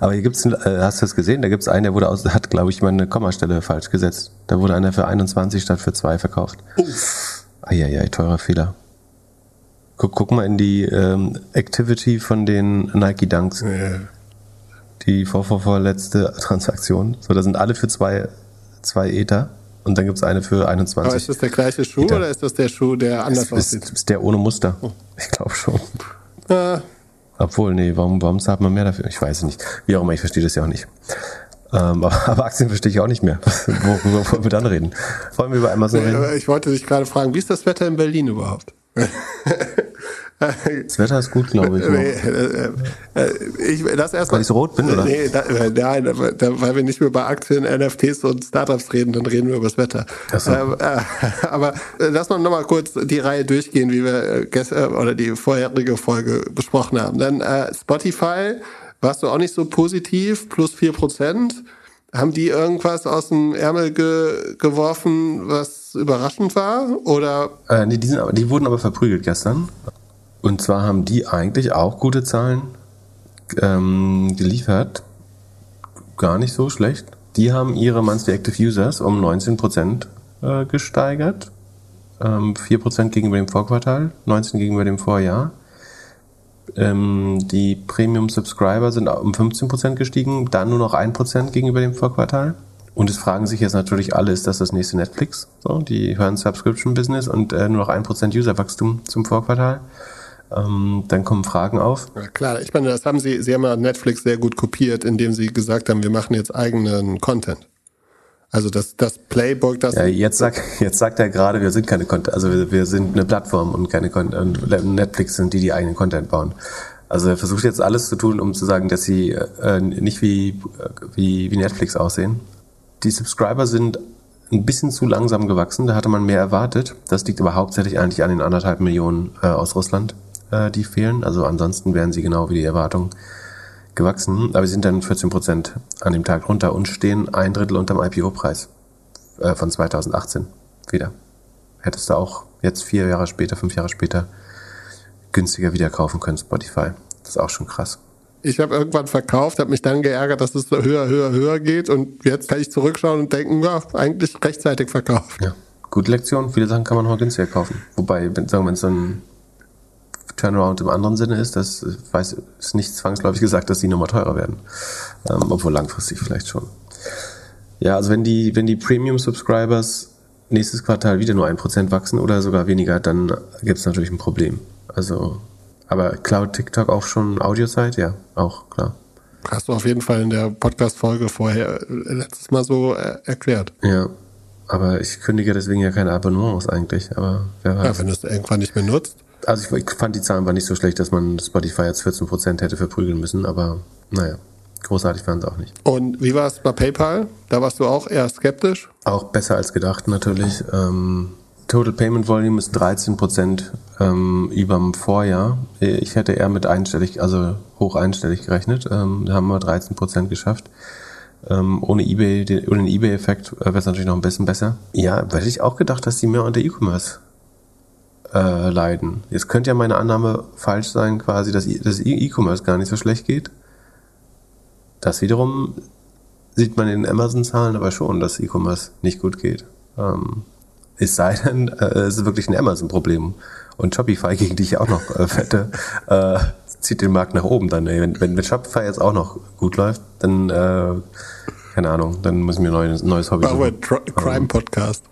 Aber hier gibt's, äh, hast du das gesehen? Da gibt's einen, der wurde aus, hat, glaube ich, mal eine Kommastelle falsch gesetzt. Da wurde einer für 21 statt für 2 verkauft. Eieiei, teurer Fehler. Guck, guck mal in die ähm, Activity von den Nike Dunks. Die vor, vor, vorletzte Transaktion. So, da sind alle für zwei, zwei Ether. Und dann gibt's eine für 21. Aber ist das der gleiche Schuh Ether. oder ist das der Schuh, der anders ist, aussieht? ist der ohne Muster? Ich glaube schon. Ah, Obwohl, nee, warum, warum zahlt man mehr dafür? Ich weiß es nicht. Wie auch immer, ich verstehe das ja auch nicht. Ähm, aber, aber Aktien verstehe ich auch nicht mehr. Worüber wollen wir dann reden? Wollen wir über Amazon reden? ich wollte dich gerade fragen, wie ist das Wetter in Berlin überhaupt? Das Wetter ist gut, glaube ich. Nee, äh, äh, ich, das erstmal. Weil ich so rot bin, oder? Nee, da, äh, nein, da, weil wir nicht mehr bei Aktien, NFTs und Startups reden, dann reden wir über das Wetter. So. Ähm, äh, aber lass mal nochmal kurz die Reihe durchgehen, wie wir gestern oder die vorherige Folge besprochen haben. Dann Spotify, warst du auch nicht so positiv, plus 4%. Haben die irgendwas aus dem Ärmel ge geworfen, was überraschend war? Oder Äh, nee, die, sind, die wurden aber verprügelt gestern. Und zwar haben die eigentlich auch gute Zahlen ähm, geliefert. Gar nicht so schlecht. Die haben ihre Monthly Active Users um 19% äh, gesteigert. Ähm, 4% gegenüber dem Vorquartal, 19% gegenüber dem Vorjahr. Ähm, die Premium Subscriber sind um 15% gestiegen, dann nur noch 1% gegenüber dem Vorquartal. Und es fragen sich jetzt natürlich alle, ist das das nächste Netflix? So, die hören Subscription Business und äh, nur noch 1% Userwachstum zum Vorquartal. Ähm, dann kommen Fragen auf. Ja, klar, ich meine, das haben sie, sie haben ja Netflix sehr gut kopiert, indem sie gesagt haben, wir machen jetzt eigenen Content. Also das, das Playbook, das Ja, jetzt, sag, jetzt sagt er gerade, wir sind keine Content, also wir, wir sind eine Plattform und keine. Und Netflix sind die, die eigenen Content bauen. Also er versucht jetzt alles zu tun, um zu sagen, dass sie äh, nicht wie, wie, wie Netflix aussehen. Die Subscriber sind ein bisschen zu langsam gewachsen, da hatte man mehr erwartet. Das liegt aber hauptsächlich eigentlich an den anderthalb Millionen äh, aus Russland, äh, die fehlen. Also ansonsten wären sie genau wie die Erwartung gewachsen, aber sie sind dann 14 Prozent an dem Tag runter und stehen ein Drittel unterm IPO-Preis äh, von 2018 wieder. Hättest du auch jetzt vier Jahre später, fünf Jahre später günstiger wieder kaufen können, Spotify. Das ist auch schon krass. ich habe irgendwann verkauft, habe mich dann geärgert, dass es so höher, höher, höher geht und jetzt kann ich zurückschauen und denken, ja, eigentlich rechtzeitig verkauft. Ja, gute Lektion. Viele Sachen kann man auch günstiger kaufen. Wobei, wenn, sagen wir, wenn es so ein Turnaround im anderen Sinne ist, das weiß, ist nicht zwangsläufig gesagt, dass die nochmal teurer werden. Ähm, obwohl langfristig vielleicht schon. Ja, also wenn die, wenn die Premium Subscribers nächstes Quartal wieder nur ein Prozent wachsen oder sogar weniger, dann gibt es natürlich ein Problem. Also, aber Cloud TikTok auch schon Audio-Site? Ja, auch, klar. Hast du auf jeden Fall in der Podcast-Folge vorher äh, letztes Mal so äh, erklärt. Ja. Aber ich kündige deswegen ja keine Abonnements eigentlich, aber wer weiß. Ja, wenn du es irgendwann nicht mehr nutzt. Also ich, ich fand die Zahlen war nicht so schlecht, dass man Spotify jetzt 14% hätte verprügeln müssen, aber naja. Großartig waren sie auch nicht. Und wie war es bei PayPal? Da warst du auch eher skeptisch? Auch besser als gedacht natürlich. Ähm, Total Payment Volume ist 13 Prozent ähm, über dem Vorjahr. Ich hätte eher mit einstellig, also hoch einstellig gerechnet. Ähm, da haben wir 13 Prozent geschafft. Ähm, ohne eBay, den, ohne den eBay-Effekt äh, wäre es natürlich noch ein bisschen besser. Ja, hätte ich auch gedacht, dass die mehr unter E-Commerce äh, leiden. Jetzt könnte ja meine Annahme falsch sein, quasi, dass das E-Commerce gar nicht so schlecht geht. Das wiederum sieht man in den Amazon-Zahlen aber schon, dass E-Commerce nicht gut geht. Ähm, es sei denn, äh, es ist wirklich ein Amazon-Problem. Und Shopify, gegen die ich auch noch äh, wette, äh, zieht den Markt nach oben dann. Ey. Wenn, wenn mit Shopify jetzt auch noch gut läuft, dann, äh, keine Ahnung, dann müssen wir ein neues, neues Hobby Machen Crime-Podcast.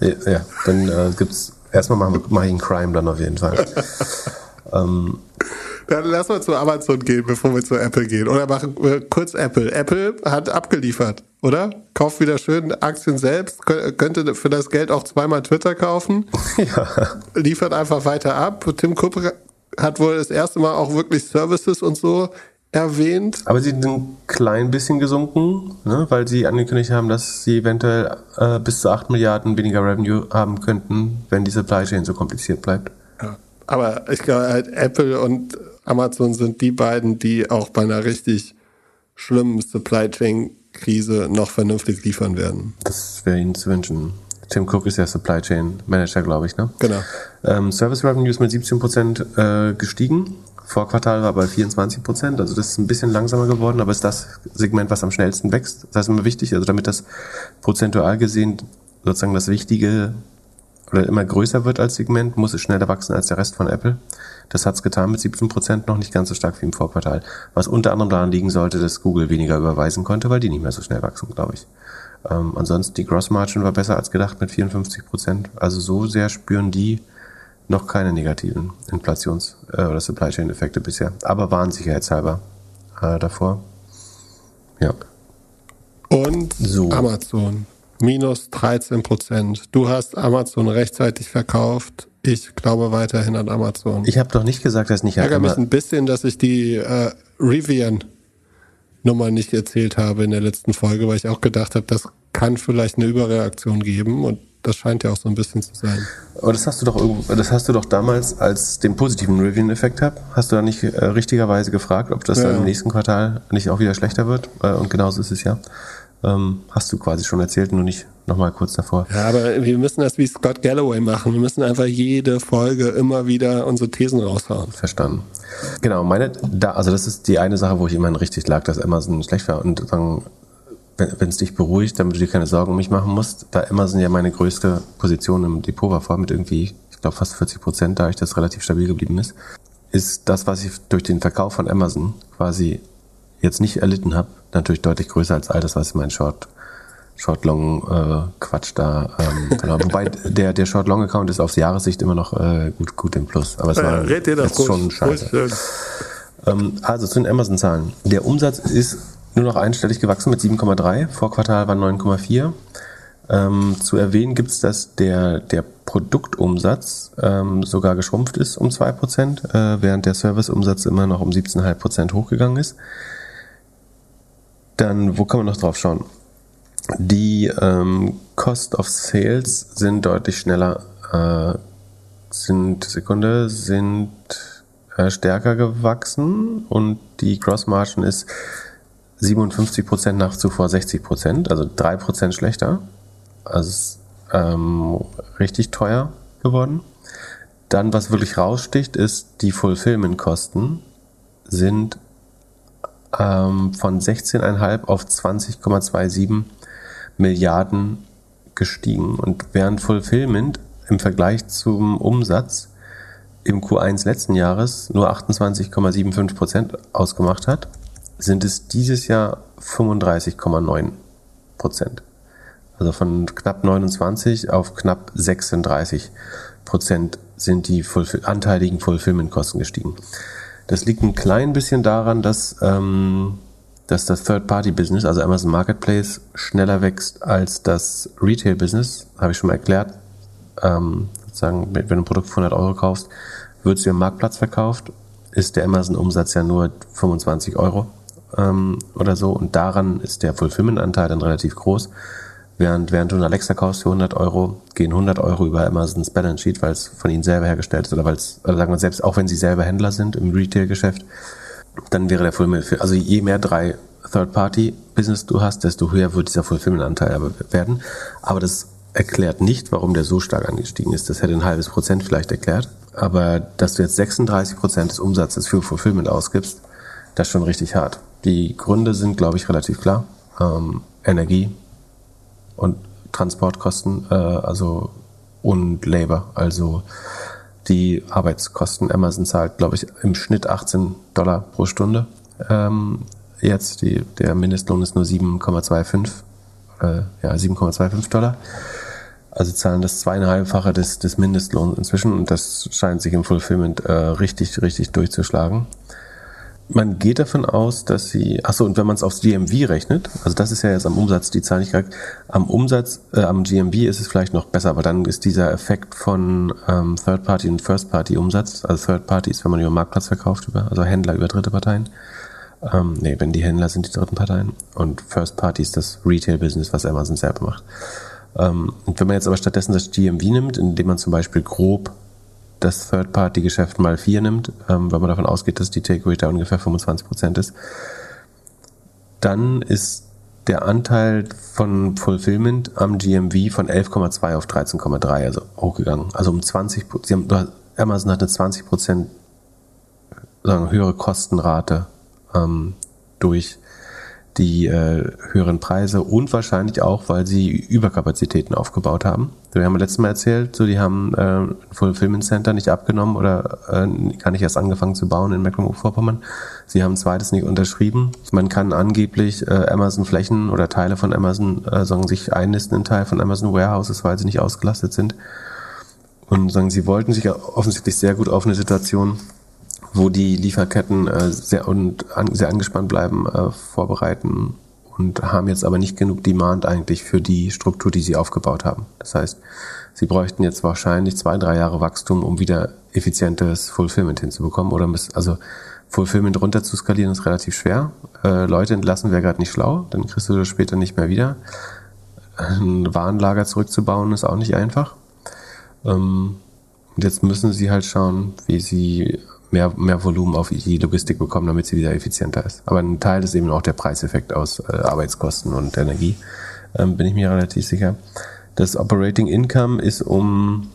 Ja, ja, dann äh, gibt's, erstmal machen wir, mache ich einen Crime dann auf jeden Fall. ähm, dann lass mal zu Amazon gehen, bevor wir zu Apple gehen. Oder machen wir kurz Apple. Apple hat abgeliefert, oder? Kauft wieder schön Aktien selbst, könnte für das Geld auch zweimal Twitter kaufen. Ja. Liefert einfach weiter ab. Tim Cook hat wohl das erste Mal auch wirklich Services und so erwähnt. Aber sie sind ein klein bisschen gesunken, ne, weil sie angekündigt haben, dass sie eventuell äh, bis zu 8 Milliarden weniger Revenue haben könnten, wenn die Supply Chain so kompliziert bleibt. Ja. Aber ich glaube, halt Apple und Amazon sind die beiden, die auch bei einer richtig schlimmen Supply Chain Krise noch vernünftig liefern werden. Das wäre ihnen zu wünschen. Tim Cook ist ja Supply Chain Manager, glaube ich, ne? Genau. Ähm, Service Revenue ist mit 17 Prozent äh, gestiegen. Vorquartal war bei 24 Prozent, also das ist ein bisschen langsamer geworden, aber ist das Segment, was am schnellsten wächst. Das ist immer wichtig, also damit das prozentual gesehen sozusagen das Wichtige oder immer größer wird als Segment, muss es schneller wachsen als der Rest von Apple. Das hat es getan mit 17 Prozent, noch nicht ganz so stark wie im Vorquartal. Was unter anderem daran liegen sollte, dass Google weniger überweisen konnte, weil die nicht mehr so schnell wachsen, glaube ich. Ähm, ansonsten die Gross Margin war besser als gedacht mit 54 Prozent. Also so sehr spüren die noch keine negativen Inflations- äh, oder Supply Chain Effekte bisher, aber waren sicherheitshalber äh, davor. Ja. Und so. Amazon minus 13 Prozent. Du hast Amazon rechtzeitig verkauft. Ich glaube weiterhin an Amazon. Ich habe doch nicht gesagt, dass nicht. Ärgere mich ein bisschen, dass ich die äh, Rivian Nummer nicht erzählt habe in der letzten Folge, weil ich auch gedacht habe, das kann vielleicht eine Überreaktion geben und das scheint ja auch so ein bisschen zu sein. Aber das hast du doch das hast du doch damals als den positiven Rivian-Effekt gehabt, hast du da nicht äh, richtigerweise gefragt, ob das ja. dann im nächsten Quartal nicht auch wieder schlechter wird? Äh, und genauso ist es ja. Ähm, hast du quasi schon erzählt, nur nicht nochmal kurz davor. Ja, aber wir müssen das wie Scott Galloway machen. Wir müssen einfach jede Folge immer wieder unsere Thesen raushauen. Verstanden. Genau, meine, da, also das ist die eine Sache, wo ich immerhin richtig lag, dass Amazon schlecht war. Und sagen, wenn es dich beruhigt, damit du dir keine Sorgen um mich machen musst, da Amazon ja meine größte Position im Depot war, vor mit irgendwie, ich glaube fast 40 Prozent, da ich das relativ stabil geblieben ist, ist das, was ich durch den Verkauf von Amazon quasi jetzt nicht erlitten habe, natürlich deutlich größer als all das, was mein Short Short Long äh, Quatsch da. Ähm, genau. Wobei der der Short Long Account ist aufs Jahressicht immer noch äh, gut gut im Plus, aber es war ja, das jetzt schon scheiße. Ähm, also zu den Amazon Zahlen. Der Umsatz ist nur noch einstellig gewachsen mit 7,3. Vor Quartal war 9,4. Ähm, zu erwähnen gibt es, dass der, der Produktumsatz ähm, sogar geschrumpft ist um 2%, äh, während der Serviceumsatz immer noch um 17,5% hochgegangen ist. Dann, wo kann man noch drauf schauen? Die ähm, Cost of Sales sind deutlich schneller, äh, sind, Sekunde, sind äh, stärker gewachsen und die Gross Margin ist 57 Prozent nach zuvor 60 Prozent, also drei Prozent schlechter. Also ähm, richtig teuer geworden. Dann, was wirklich raussticht, ist, die Fulfillment-Kosten sind ähm, von 16,5 auf 20,27 Milliarden gestiegen. Und während Fulfillment im Vergleich zum Umsatz im Q1 letzten Jahres nur 28,75 Prozent ausgemacht hat, sind es dieses Jahr 35,9 Prozent. Also von knapp 29 auf knapp 36 Prozent sind die anteiligen Fulfillment-Kosten gestiegen. Das liegt ein klein bisschen daran, dass, ähm, dass das Third-Party-Business, also Amazon Marketplace, schneller wächst als das Retail-Business. Habe ich schon mal erklärt. Ähm, sozusagen, wenn du ein Produkt für 100 Euro kaufst, wird es dir im Marktplatz verkauft, ist der Amazon-Umsatz ja nur 25 Euro ähm, oder so und daran ist der Fulfillment-Anteil dann relativ groß. Während, während du eine Alexa kaufst für 100 Euro, gehen 100 Euro über Amazons Balance Sheet, weil es von ihnen selber hergestellt ist oder weil es, oder sagen wir selbst, auch wenn sie selber Händler sind im Retail-Geschäft, dann wäre der Fulfillment, also je mehr drei Third-Party-Business du hast, desto höher wird dieser Fulfillment-Anteil werden. Aber das erklärt nicht, warum der so stark angestiegen ist. Das hätte ein halbes Prozent vielleicht erklärt. Aber dass du jetzt 36 Prozent des Umsatzes für Fulfillment ausgibst, das ist schon richtig hart. Die Gründe sind, glaube ich, relativ klar. Ähm, Energie und Transportkosten, äh, also und Labor, also die Arbeitskosten. Amazon zahlt, glaube ich, im Schnitt 18 Dollar pro Stunde. Ähm, jetzt die, der Mindestlohn ist nur 7,25 äh, ja 7,25 Dollar. Also zahlen das zweieinhalbfache des, des Mindestlohns inzwischen und das scheint sich im Fulfillment äh, richtig, richtig durchzuschlagen. Man geht davon aus, dass sie, achso, und wenn man es aufs GMV rechnet, also das ist ja jetzt am Umsatz die Zahl nicht korrekt, am Umsatz, äh, am GMV ist es vielleicht noch besser, aber dann ist dieser Effekt von ähm, Third-Party und First-Party-Umsatz, also Third-Party ist, wenn man über Marktplatz verkauft, über, also Händler über dritte Parteien, ähm, nee, wenn die Händler sind die dritten Parteien und First-Party ist das Retail-Business, was Amazon selber macht. Ähm, und wenn man jetzt aber stattdessen das GMV nimmt, indem man zum Beispiel grob das Third-Party-Geschäft mal vier nimmt, ähm, weil man davon ausgeht, dass die Take-Rate da ungefähr 25% ist, dann ist der Anteil von Fulfillment am GMV von 11,2 auf 13,3, also hochgegangen. Also um 20, sie haben, Amazon hat eine 20 sagen, höhere Kostenrate ähm, durch die äh, höheren Preise und wahrscheinlich auch, weil sie Überkapazitäten aufgebaut haben. Wir haben letztes Mal erzählt, so die haben äh, Fulfillment Center nicht abgenommen oder äh, nicht erst angefangen zu bauen in Mecklenburg-Vorpommern. Sie haben zweites nicht unterschrieben. Man kann angeblich äh, Amazon Flächen oder Teile von Amazon äh, sagen, sich einnisten in Teil von Amazon Warehouses, weil sie nicht ausgelastet sind. Und sagen, sie wollten sich offensichtlich sehr gut auf eine Situation wo die Lieferketten äh, sehr, und an, sehr angespannt bleiben, äh, vorbereiten und haben jetzt aber nicht genug Demand eigentlich für die Struktur, die sie aufgebaut haben. Das heißt, sie bräuchten jetzt wahrscheinlich zwei, drei Jahre Wachstum, um wieder effizientes Fulfillment hinzubekommen oder müssen, also Fulfillment runter zu skalieren ist relativ schwer. Äh, Leute entlassen wäre gerade nicht schlau, dann kriegst du das später nicht mehr wieder. Ein Warenlager zurückzubauen ist auch nicht einfach. Ähm, und jetzt müssen sie halt schauen, wie sie mehr, mehr Volumen auf die Logistik bekommen, damit sie wieder effizienter ist. Aber ein Teil ist eben auch der Preiseffekt aus äh, Arbeitskosten und Energie, ähm, bin ich mir relativ sicher. Das Operating Income ist um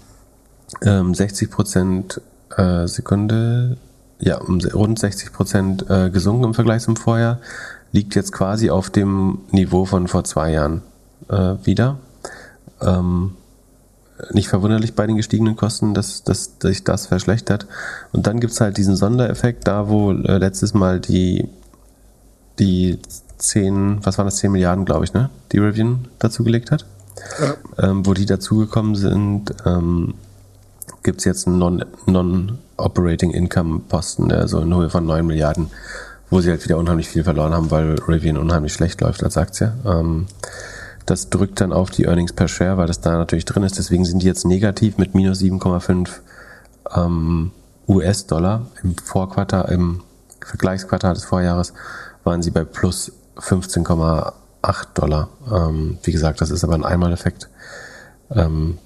ähm, 60 Prozent äh, Sekunde, ja, um rund 60 Prozent äh, gesunken im Vergleich zum Vorjahr, liegt jetzt quasi auf dem Niveau von vor zwei Jahren äh, wieder. Ähm, nicht verwunderlich bei den gestiegenen Kosten, dass, dass, dass sich das verschlechtert. Und dann gibt's halt diesen Sondereffekt, da wo äh, letztes Mal die, die 10, was waren das, 10 Milliarden, glaube ich, ne? Die Rivian dazugelegt hat. Ja. Ähm, wo die dazugekommen sind, ähm, gibt's jetzt einen Non-Operating non Income Posten, der so in Höhe von 9 Milliarden, wo sie halt wieder unheimlich viel verloren haben, weil Rivian unheimlich schlecht läuft als Aktie. Ähm, das drückt dann auf die Earnings per Share, weil das da natürlich drin ist. Deswegen sind die jetzt negativ mit minus 7,5 ähm, US-Dollar. Im Vorquartal, im Vergleichsquartal des Vorjahres waren sie bei plus 15,8 Dollar. Ähm, wie gesagt, das ist aber ein Einmaleffekt. Ähm,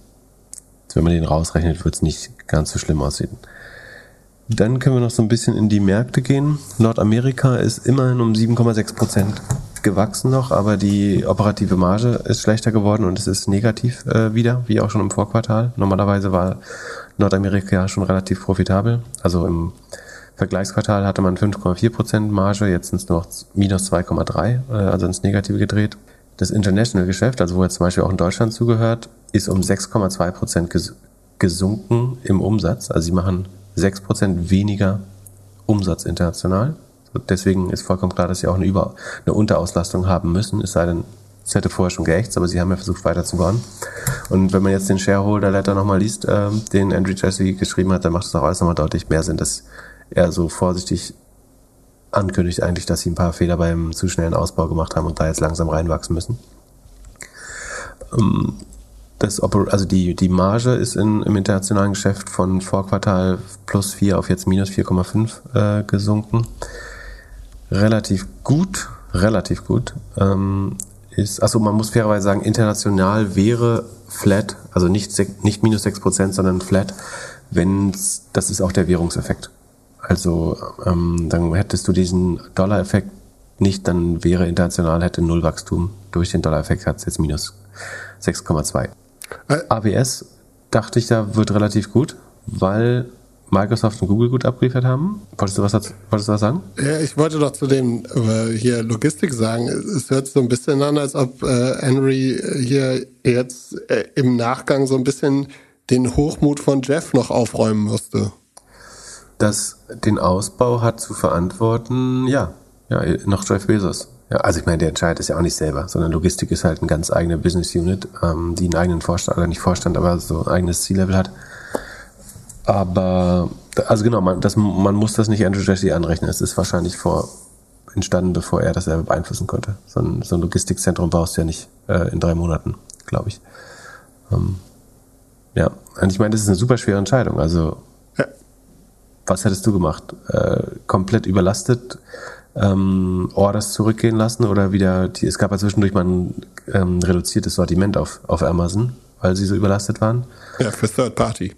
wenn man den rausrechnet, wird es nicht ganz so schlimm aussehen. Dann können wir noch so ein bisschen in die Märkte gehen. Nordamerika ist immerhin um 7,6 Prozent gewachsen noch, aber die operative Marge ist schlechter geworden und es ist negativ äh, wieder, wie auch schon im Vorquartal. Normalerweise war Nordamerika schon relativ profitabel. Also im Vergleichsquartal hatte man 5,4% Marge, jetzt sind es nur noch minus 2,3, äh, also ins Negative gedreht. Das International-Geschäft, also wo jetzt zum Beispiel auch in Deutschland zugehört, ist um 6,2% ges gesunken im Umsatz. Also sie machen 6% weniger Umsatz international Deswegen ist vollkommen klar, dass sie auch eine, Über eine Unterauslastung haben müssen, es sei denn, es hätte vorher schon geächt, aber sie haben ja versucht weiterzubauen. Und wenn man jetzt den Shareholder Letter nochmal liest, äh, den Andrew Jesse geschrieben hat, dann macht es auch alles nochmal deutlich mehr Sinn, dass er so vorsichtig ankündigt eigentlich, dass sie ein paar Fehler beim zu schnellen Ausbau gemacht haben und da jetzt langsam reinwachsen müssen. Ähm, das also die, die Marge ist in, im internationalen Geschäft von Vorquartal plus 4 auf jetzt minus 4,5 äh, gesunken. Relativ gut, relativ gut. Ähm, ist, also man muss fairerweise sagen, international wäre flat, also nicht, nicht minus 6%, sondern flat, wenn das ist auch der Währungseffekt. Also ähm, dann hättest du diesen Dollar-Effekt nicht, dann wäre international hätte Null Wachstum. Durch den Dollar-Effekt hat es jetzt minus 6,2. Äh. AWS dachte ich, da wird relativ gut, weil Microsoft und Google gut abgeliefert haben. Wolltest du was, wolltest du was sagen? Ja, ich wollte doch zu dem äh, hier Logistik sagen. Es hört so ein bisschen an, als ob äh, Henry hier jetzt äh, im Nachgang so ein bisschen den Hochmut von Jeff noch aufräumen musste. Das den Ausbau hat zu verantworten, ja, ja, noch Jeff Bezos. Ja, also ich meine, der entscheidet es ja auch nicht selber, sondern Logistik ist halt eine ganz eigene Business Unit, ähm, die einen eigenen Vorstand, oder nicht Vorstand, aber so ein eigenes Ziellevel hat. Aber, also genau, man, das, man muss das nicht Andrew Jassy anrechnen. Es ist wahrscheinlich vor, entstanden, bevor er das selber beeinflussen konnte. So ein, so ein Logistikzentrum baust du ja nicht äh, in drei Monaten, glaube ich. Ähm, ja, und ich meine, das ist eine super schwere Entscheidung. Also, ja. was hättest du gemacht? Äh, komplett überlastet? ähm, Orders zurückgehen lassen oder wieder, die, es gab ja zwischendurch mal ein ähm, reduziertes Sortiment auf, auf Amazon, weil sie so überlastet waren. Ja, für Third Party.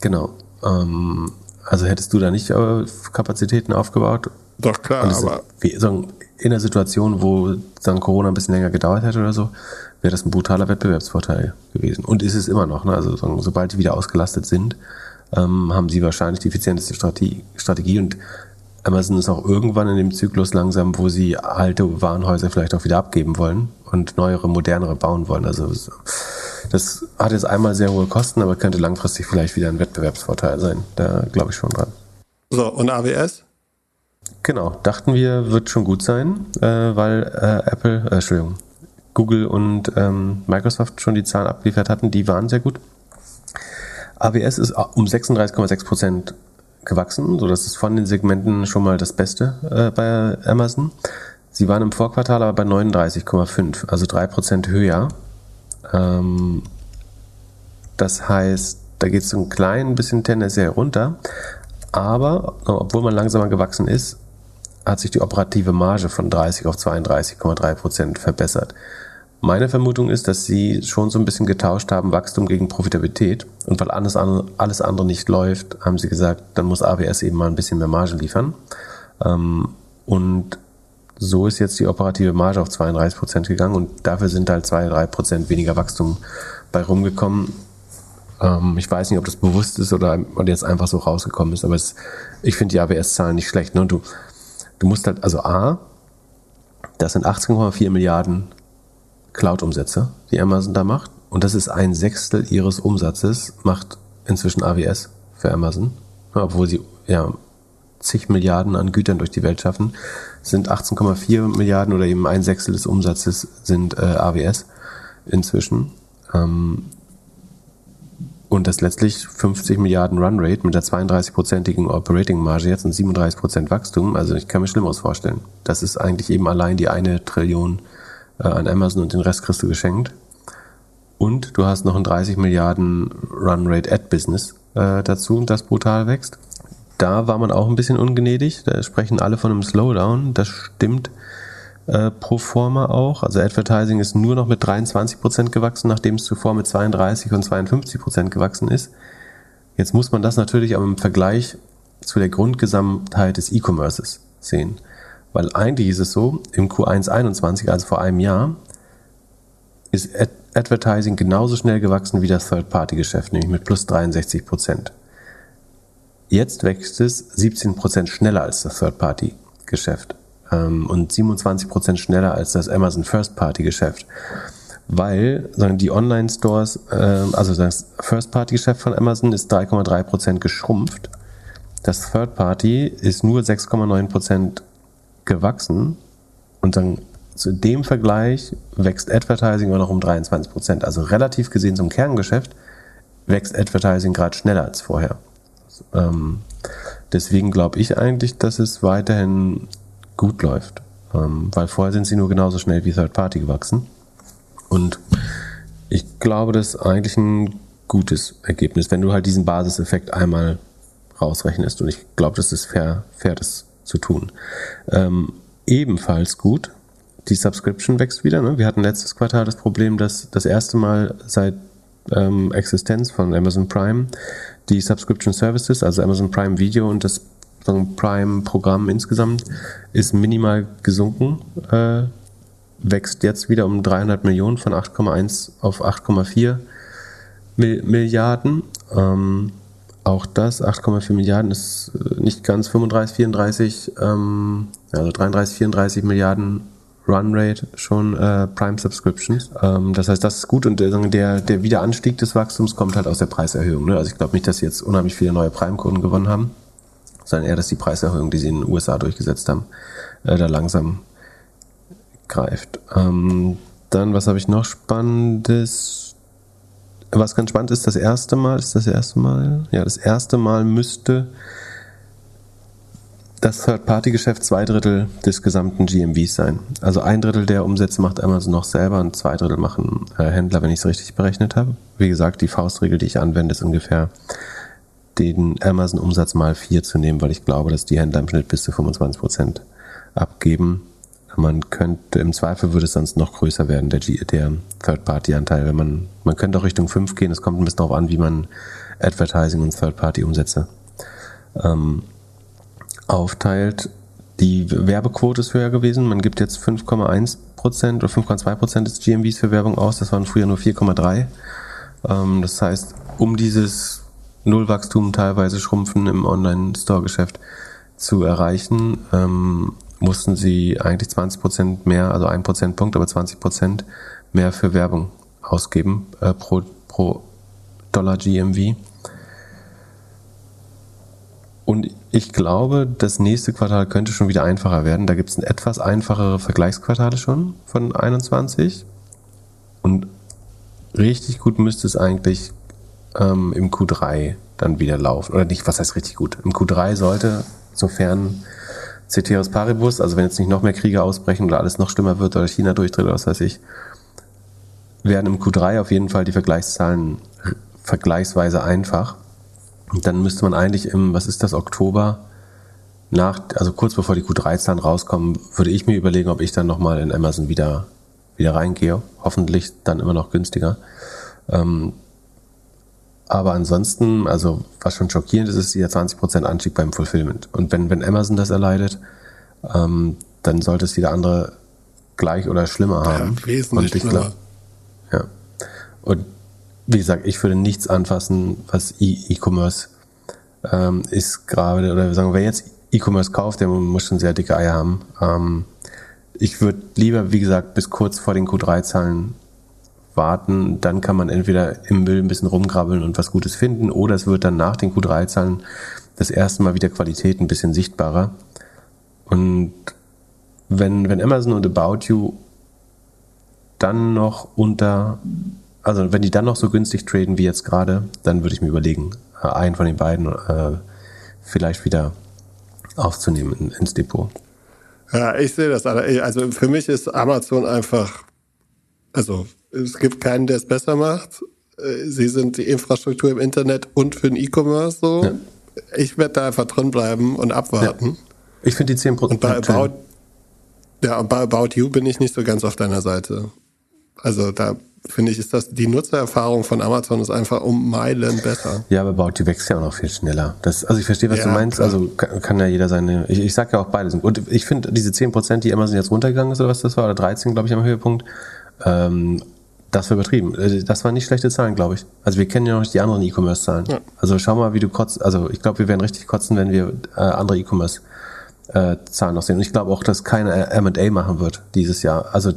Genau. Ähm, also hättest du da nicht äh, Kapazitäten aufgebaut? Doch, klar, aber. Wie, so, in der Situation, wo dann Corona ein bisschen länger gedauert hätte oder so, wäre das ein brutaler Wettbewerbsvorteil gewesen. Und ist es immer noch. Ne? Also so, sobald die wieder ausgelastet sind, ähm, haben sie wahrscheinlich die effizienteste Strategie, Strategie und Amazon ist auch irgendwann in dem Zyklus langsam, wo sie alte Warenhäuser vielleicht auch wieder abgeben wollen und neuere, modernere bauen wollen. Also das hat jetzt einmal sehr hohe Kosten, aber könnte langfristig vielleicht wieder ein Wettbewerbsvorteil sein. Da glaube ich schon dran. So, und AWS? Genau, dachten wir, wird schon gut sein, äh, weil äh, Apple, äh, Entschuldigung, Google und ähm, Microsoft schon die Zahlen abgeliefert hatten, die waren sehr gut. AWS ist um 36,6 Prozent gewachsen, so dass es von den Segmenten schon mal das Beste äh, bei Amazon. Sie waren im Vorquartal aber bei 39,5, also 3% höher. Ähm, das heißt, da geht es ein klein bisschen tendenziell runter. Aber obwohl man langsamer gewachsen ist, hat sich die operative Marge von 30 auf 32,3% verbessert. Meine Vermutung ist, dass sie schon so ein bisschen getauscht haben, Wachstum gegen Profitabilität. Und weil alles andere, alles andere nicht läuft, haben sie gesagt, dann muss AWS eben mal ein bisschen mehr Marge liefern. Ähm, und so ist jetzt die operative Marge auf 32 Prozent gegangen und dafür sind halt zwei, drei Prozent weniger Wachstum bei rumgekommen. Ähm, ich weiß nicht, ob das bewusst ist oder, oder jetzt einfach so rausgekommen ist, aber es, ich finde die AWS-Zahlen nicht schlecht. Ne? Du, du musst halt, also A, das sind 18,4 Milliarden Cloud-Umsätze, die Amazon da macht. Und das ist ein Sechstel ihres Umsatzes, macht inzwischen AWS für Amazon. Obwohl sie ja zig Milliarden an Gütern durch die Welt schaffen, sind 18,4 Milliarden oder eben ein Sechstel des Umsatzes sind äh, AWS inzwischen. Ähm, und das letztlich 50 Milliarden Runrate mit der 32-prozentigen Operating Marge jetzt und 37 Prozent Wachstum. Also ich kann mir Schlimmeres vorstellen. Das ist eigentlich eben allein die eine Trillion äh, an Amazon und den Rest kriegst du geschenkt. Und du hast noch ein 30 Milliarden Run-Rate Ad-Business äh, dazu, das brutal wächst. Da war man auch ein bisschen ungnädig. Da sprechen alle von einem Slowdown. Das stimmt äh, pro forma auch. Also Advertising ist nur noch mit 23 Prozent gewachsen, nachdem es zuvor mit 32 und 52 Prozent gewachsen ist. Jetzt muss man das natürlich aber im Vergleich zu der Grundgesamtheit des E-Commerces sehen. Weil eigentlich ist es so, im Q1 21, also vor einem Jahr, ist Ad Advertising genauso schnell gewachsen wie das Third-Party-Geschäft, nämlich mit plus 63 Prozent. Jetzt wächst es 17 Prozent schneller als das Third-Party-Geschäft ähm, und 27 Prozent schneller als das Amazon First-Party-Geschäft. Weil sagen die Online-Stores, äh, also das First-Party-Geschäft von Amazon ist 3,3 Prozent geschrumpft. Das Third-Party ist nur 6,9 Prozent gewachsen und dann zu dem Vergleich wächst Advertising auch noch um 23 Prozent. Also relativ gesehen zum Kerngeschäft wächst Advertising gerade schneller als vorher. Ähm, deswegen glaube ich eigentlich, dass es weiterhin gut läuft. Ähm, weil vorher sind sie nur genauso schnell wie Third Party gewachsen. Und ich glaube, das ist eigentlich ein gutes Ergebnis, wenn du halt diesen Basiseffekt einmal rausrechnest. Und ich glaube, das ist fair, fair das zu tun. Ähm, ebenfalls gut, die Subscription wächst wieder. Ne? Wir hatten letztes Quartal das Problem, dass das erste Mal seit ähm, Existenz von Amazon Prime die Subscription Services, also Amazon Prime Video und das Prime-Programm insgesamt, ist minimal gesunken. Äh, wächst jetzt wieder um 300 Millionen von 8,1 auf 8,4 Milliarden. Ähm, auch das, 8,4 Milliarden, ist äh, nicht ganz 35, 34, ähm, also 33, 34 Milliarden Runrate schon äh, Prime Subscriptions. Ähm, das heißt, das ist gut und der, der Wiederanstieg des Wachstums kommt halt aus der Preiserhöhung. Ne? Also ich glaube nicht, dass sie jetzt unheimlich viele neue Prime-Kunden gewonnen haben, sondern eher, dass die Preiserhöhung, die sie in den USA durchgesetzt haben, äh, da langsam greift. Ähm, dann, was habe ich noch Spannendes? Was ganz spannend ist, das erste Mal, ist das erste Mal? Ja, das erste Mal müsste das Third-Party-Geschäft zwei Drittel des gesamten GMVs sein. Also ein Drittel der Umsätze macht Amazon noch selber und zwei Drittel machen äh, Händler, wenn ich es richtig berechnet habe. Wie gesagt, die Faustregel, die ich anwende, ist ungefähr den Amazon-Umsatz mal vier zu nehmen, weil ich glaube, dass die Händler im Schnitt bis zu 25 Prozent abgeben. Man könnte, im Zweifel würde es sonst noch größer werden, der, der Third-Party-Anteil. Wenn man, man könnte auch Richtung 5 gehen. Es kommt ein bisschen darauf an, wie man Advertising und Third-Party-Umsätze ähm, aufteilt. Die Werbequote ist höher gewesen. Man gibt jetzt 5,1 Prozent oder 5,2 Prozent des GMVs für Werbung aus. Das waren früher nur 4,3. Ähm, das heißt, um dieses Nullwachstum teilweise schrumpfen im Online-Store-Geschäft zu erreichen, ähm, mussten sie eigentlich 20 Prozent mehr, also ein Prozentpunkt, aber 20 Prozent mehr für Werbung ausgeben äh, pro, pro Dollar GMV. Und ich glaube, das nächste Quartal könnte schon wieder einfacher werden. Da gibt es etwas einfachere Vergleichsquartale schon von 21. Und richtig gut müsste es eigentlich ähm, im Q3 dann wieder laufen. Oder nicht, was heißt richtig gut? Im Q3 sollte, sofern Ceteris Paribus, also wenn jetzt nicht noch mehr Kriege ausbrechen oder alles noch schlimmer wird oder China durchdreht oder was weiß ich, werden im Q3 auf jeden Fall die Vergleichszahlen vergleichsweise einfach. Und dann müsste man eigentlich im, was ist das, Oktober, nach, also kurz bevor die Q3-Zahlen rauskommen, würde ich mir überlegen, ob ich dann nochmal in Amazon wieder, wieder reingehe. Hoffentlich dann immer noch günstiger. Ähm, aber ansonsten, also was schon schockierend ist, ist dieser 20% Anstieg beim Fulfillment. Und wenn, wenn Amazon das erleidet, ähm, dann sollte es jeder andere gleich oder schlimmer haben. Ja, wesentlich Und ich schlimmer. ja. Und wie gesagt, ich würde nichts anfassen, was E- E-Commerce ähm, ist gerade, oder sagen, wer jetzt E-Commerce kauft, der muss schon sehr dicke Eier haben. Ähm, ich würde lieber, wie gesagt, bis kurz vor den Q3-Zahlen warten. Dann kann man entweder im Müll ein bisschen rumgrabbeln und was Gutes finden, oder es wird dann nach den Q3-Zahlen das erste Mal wieder Qualität ein bisschen sichtbarer. Und wenn, wenn Amazon und About You dann noch unter, also wenn die dann noch so günstig traden wie jetzt gerade, dann würde ich mir überlegen, äh, einen von den beiden äh, vielleicht wieder aufzunehmen in, ins Depot. Ja, ich sehe das. Also für mich ist Amazon einfach, also es gibt keinen, der es besser macht. Äh, Sie sind die Infrastruktur im Internet und für den E-Commerce so. Ja. Ich werde da einfach drin bleiben und abwarten. Ich finde die 10%. Und bei About, ja, und bei About You bin ich nicht so ganz auf deiner Seite. Also da finde ich, ist das die Nutzererfahrung von Amazon ist einfach um Meilen besser. Ja, aber About You wächst ja auch noch viel schneller. Das, also ich verstehe, was Ja, du meinst. klar. Also kann, kann ja jeder seine. Ich, ich sag ja auch beides. Und ich finde diese 10%, die Amazon jetzt runtergegangen ist, oder was das war, oder 13, glaube ich, am Höhepunkt, ähm, das war übertrieben. Äh, Das waren nicht schlechte Zahlen, glaube ich. Also wir kennen ja noch nicht die anderen E-Commerce-Zahlen. Ja. Also schau mal, wie du kotzt. Also ich glaube, wir werden richtig kotzen, wenn wir äh, andere E-Commerce-Zahlen noch sehen. Und ich glaube auch, dass keiner M&A machen wird dieses Jahr. Also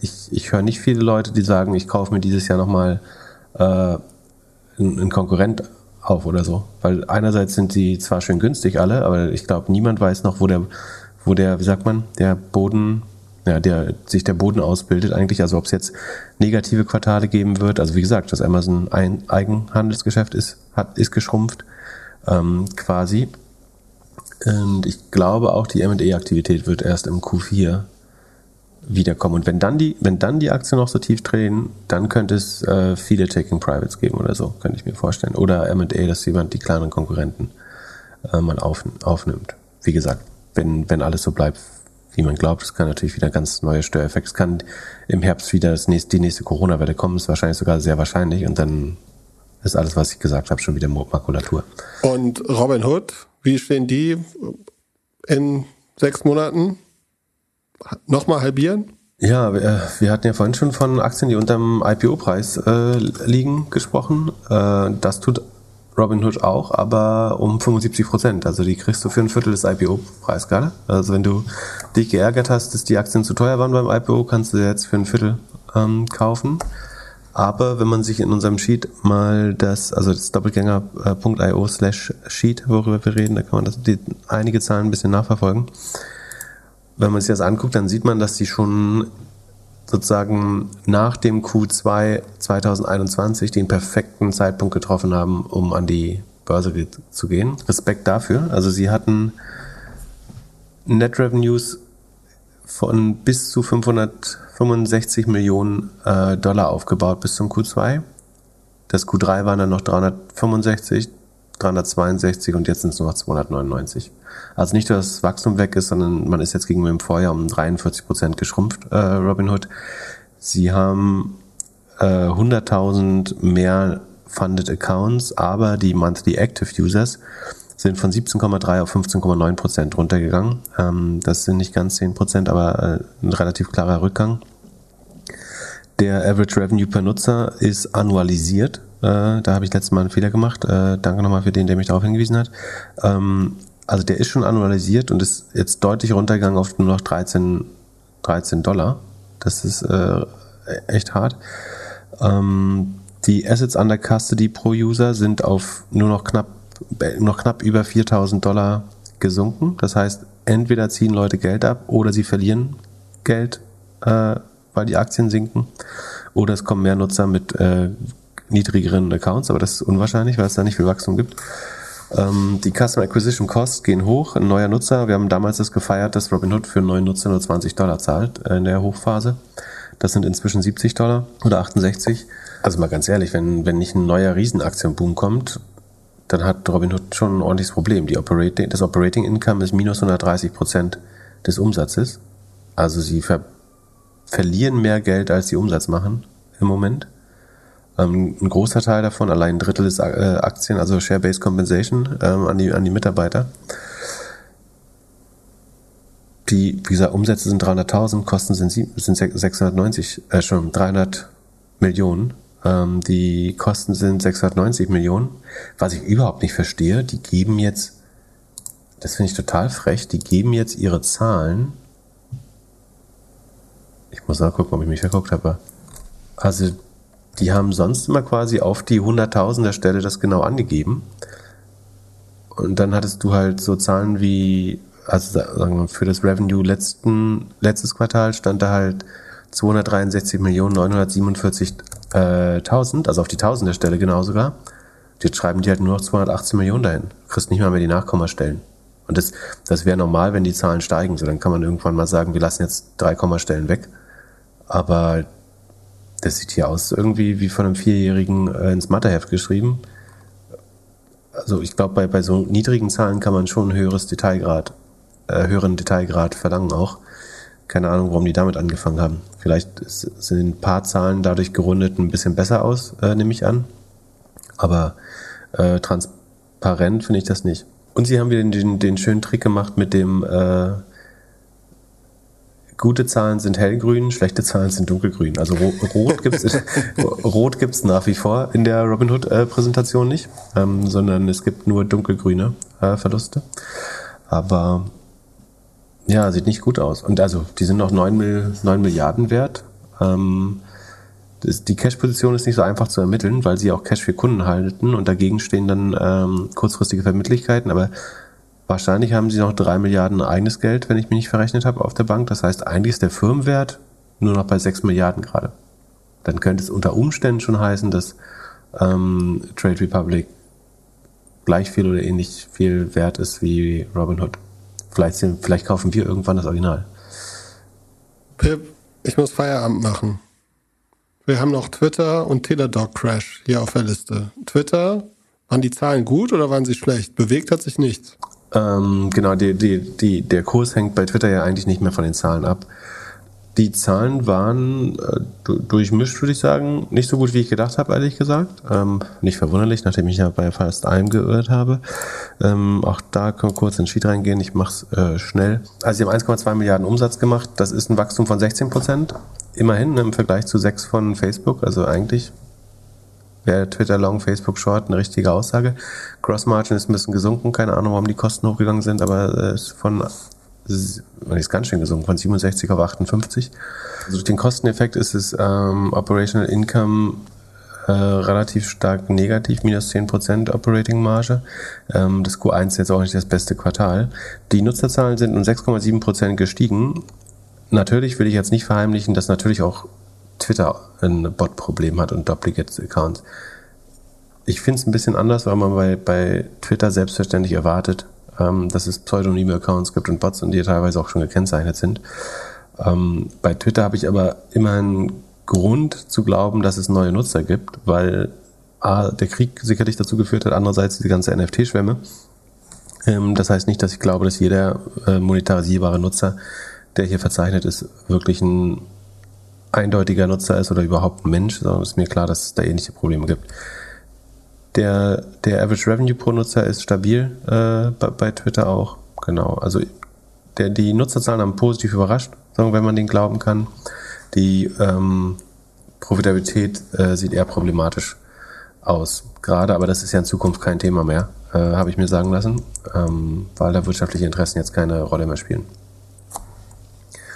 ich, ich höre nicht viele Leute, die sagen, ich kaufe mir dieses Jahr nochmal äh, einen, einen Konkurrent auf oder so. Weil einerseits sind die zwar schön günstig alle, aber ich glaube, niemand weiß noch, wo der, wo der, wie sagt man, der Boden, ja, der sich der Boden ausbildet eigentlich. Also ob es jetzt negative Quartale geben wird. Also wie gesagt, das Amazon ein Eigenhandelsgeschäft ist, hat, ist geschrumpft ähm, quasi. Und ich glaube auch, die M&A-Aktivität wird erst im Q4 wiederkommen. Und wenn dann die, wenn dann die Aktien noch so tief drehen, dann könnte es äh, viele Taking Privates geben oder so, könnte ich mir vorstellen. Oder M&A, dass jemand die kleineren Konkurrenten äh, mal auf, aufnimmt. Wie gesagt, wenn, wenn alles so bleibt, wie man glaubt. Es kann natürlich wieder ganz neue Störeffekte. Es kann im Herbst wieder das nächste, die nächste Corona-Welle kommen, ist wahrscheinlich sogar sehr wahrscheinlich. Und dann ist alles, was ich gesagt habe, schon wieder Makulatur. Und Robin Hood, wie stehen die in sechs Monaten? Nochmal halbieren? Ja, wir, wir, hatten ja vorhin schon von Aktien, die unter dem IPO-Preis äh, liegen, gesprochen. Äh, das tut Robinhood auch, aber um 75 Prozent. Also die kriegst du für ein Viertel des IPO-Preis gerade. Also wenn du dich geärgert hast, dass die Aktien zu teuer waren beim IPO, kannst du sie jetzt für ein Viertel ähm, kaufen. Aber wenn man sich in unserem Sheet mal das, also das doppelgänger.io slash Sheet, worüber wir reden, da kann man das, die, einige Zahlen ein bisschen nachverfolgen. Wenn man sich das anguckt, dann sieht man, dass die schon sozusagen nach dem Q2 2021 den perfekten Zeitpunkt getroffen haben, um an die Börse zu gehen. Respekt dafür. Also sie hatten Net Revenues von bis zu 565 Millionen äh, Dollar aufgebaut bis zum Q2. Das Q3 waren dann noch 365, 362 und jetzt sind es nur noch 299. Also nicht, dass das Wachstum weg ist, sondern man ist jetzt gegenüber dem Vorjahr um 43 Prozent geschrumpft, äh, Robinhood. Sie haben äh, 100.000 mehr Funded Accounts, aber die Monthly Active Users sind von 17,3 auf 15,9 Prozent runtergegangen. Ähm, das sind nicht ganz 10 Prozent, aber äh, ein relativ klarer Rückgang. Der Average Revenue per Nutzer ist annualisiert. Äh, da habe ich letztes Mal einen Fehler gemacht. Äh, danke nochmal für den, der mich darauf hingewiesen hat. Ähm, also der ist schon annualisiert und ist jetzt deutlich runtergegangen auf nur noch 13, 13 Dollar. Das ist äh, echt hart. Ähm, die Assets under Custody pro User sind auf nur noch knapp noch knapp über 4000 Dollar gesunken. Das heißt, entweder ziehen Leute Geld ab oder sie verlieren Geld, äh, weil die Aktien sinken. Oder es kommen mehr Nutzer mit äh, niedrigeren Accounts, aber das ist unwahrscheinlich, weil es da nicht viel Wachstum gibt. Ähm, die Customer Acquisition Costs gehen hoch. Ein neuer Nutzer, wir haben damals das gefeiert, dass Robinhood für einen neuen Nutzer nur 20 Dollar zahlt äh, in der Hochphase. Das sind inzwischen 70 Dollar oder 68. Also mal ganz ehrlich, wenn, wenn nicht ein neuer Riesenaktienboom kommt, dann hat Robinhood schon ein ordentliches Problem. Die Operating, das Operating Income ist minus 130 Prozent des Umsatzes. Also sie ver verlieren mehr Geld, als sie Umsatz machen im Moment. Ähm, ein großer Teil davon, allein ein Drittel ist äh, Aktien, also Share-Based Compensation ähm, an, die, an die Mitarbeiter. Die, wie gesagt, Umsätze sind 300.000, Kosten sind, sind 690, äh, schon 300 Millionen. Ähm, die Kosten sind 690 Millionen. Was ich überhaupt nicht verstehe, die geben jetzt, das finde ich total frech, die geben jetzt ihre Zahlen. Ich muss mal gucken, ob ich mich verguckt habe. Also, die haben sonst immer quasi auf die Hunderttausender Stelle das genau angegeben. Und dann hattest du halt so Zahlen wie, also sagen wir, für das Revenue letzten, letztes Quartal stand da halt 263 Millionen 947 äh, 1000, also auf die Tausender Stelle genau sogar. Jetzt schreiben die halt nur noch 218 Millionen dahin. Du kriegst nicht mal mehr die Nachkommastellen. Und das, das wäre normal, wenn die Zahlen steigen. So, dann kann man irgendwann mal sagen, wir lassen jetzt drei Kommastellen weg. Aber das sieht hier aus irgendwie wie von einem Vierjährigen äh, ins Matheheft geschrieben. Also ich glaube, bei, bei so niedrigen Zahlen kann man schon ein höheres Detailgrad, äh, höheren Detailgrad verlangen auch. Keine Ahnung, warum die damit angefangen haben. Vielleicht sind ein paar Zahlen dadurch gerundet ein bisschen besser aus, äh, nehme ich an. Aber äh, transparent finde ich das nicht. Und sie haben wieder den, den, den schönen Trick gemacht mit dem äh, gute Zahlen sind hellgrün, schlechte Zahlen sind dunkelgrün. Also ro rot gibt's rot gibt's nach wie vor in der Robinhood äh, Präsentation nicht, ähm, sondern es gibt nur dunkelgrüne äh, Verluste. Aber ja, sieht nicht gut aus. Und also, die sind noch 9, 9 Milliarden wert. Ähm, das, die Cash-Position ist nicht so einfach zu ermitteln, weil sie auch Cash für Kunden halten und dagegen stehen dann ähm, kurzfristige Vermittlichkeiten. Aber wahrscheinlich haben sie noch 3 Milliarden eigenes Geld, wenn ich mich nicht verrechnet habe, auf der Bank. Das heißt, eigentlich ist der Firmenwert nur noch bei 6 Milliarden gerade. Dann könnte es unter Umständen schon heißen, dass ähm, Trade Republic gleich viel oder ähnlich viel wert ist wie Robinhood. Vielleicht, sind, vielleicht kaufen wir irgendwann das Original. Pip, ich muss Feierabend machen. Wir haben noch Twitter und Teladoc Crash hier auf der Liste. Twitter, waren die Zahlen gut oder waren sie schlecht? Bewegt hat sich nichts. Ähm, genau, die, die, die, der Kurs hängt bei Twitter ja eigentlich nicht mehr von den Zahlen ab. Die Zahlen waren äh, durchmischt, würde ich sagen. Nicht so gut, wie ich gedacht habe, ehrlich gesagt. Ähm, nicht verwunderlich, nachdem ich ja bei fast allem geirrt habe. Ähm, auch da können wir kurz in den Sheet reingehen. Ich mache es äh, schnell. Also sie haben 1,2 Milliarden Umsatz gemacht. Das ist ein Wachstum von 16 Prozent. Immerhin im Vergleich zu 6 von Facebook. Also eigentlich wäre Twitter Long, Facebook Short eine richtige Aussage. Gross Margin ist ein bisschen gesunken. Keine Ahnung, warum die Kosten hochgegangen sind, aber äh, ist von ist ganz schön gesunken, von 67 auf 58. Also durch den Kosteneffekt ist es ähm, Operational Income äh, relativ stark negativ, minus 10% Operating Marge. Ähm, das Q1 ist jetzt auch nicht das beste Quartal. Die Nutzerzahlen sind um 6,7% gestiegen. Natürlich will ich jetzt nicht verheimlichen, dass natürlich auch Twitter ein Bot-Problem hat und Duplicate Accounts. Ich finde es ein bisschen anders, weil man bei, bei Twitter selbstverständlich erwartet, ähm, dass es pseudonyme Accounts gibt und Bots und die teilweise auch schon gekennzeichnet sind. Ähm, bei Twitter habe ich aber immer einen Grund zu glauben, dass es neue Nutzer gibt, weil A, der Krieg sicherlich dazu geführt hat, andererseits die ganze NFT-Schwemme. Ähm, das heißt nicht, dass ich glaube, dass jeder äh, monetarisierbare Nutzer, der hier verzeichnet ist, wirklich ein eindeutiger Nutzer ist oder überhaupt ein Mensch, sondern ist mir klar, dass es da ähnliche Probleme gibt. Der, der Average Revenue pro Nutzer ist stabil äh, bei, bei, Twitter auch. Genau. Also der, die Nutzerzahlen haben positiv überrascht, wenn man den glauben kann. Die ähm, Profitabilität äh, sieht eher problematisch aus. Gerade, aber das ist ja in Zukunft kein Thema mehr, äh, habe ich mir sagen lassen, ähm, weil da wirtschaftliche Interessen jetzt keine Rolle mehr spielen.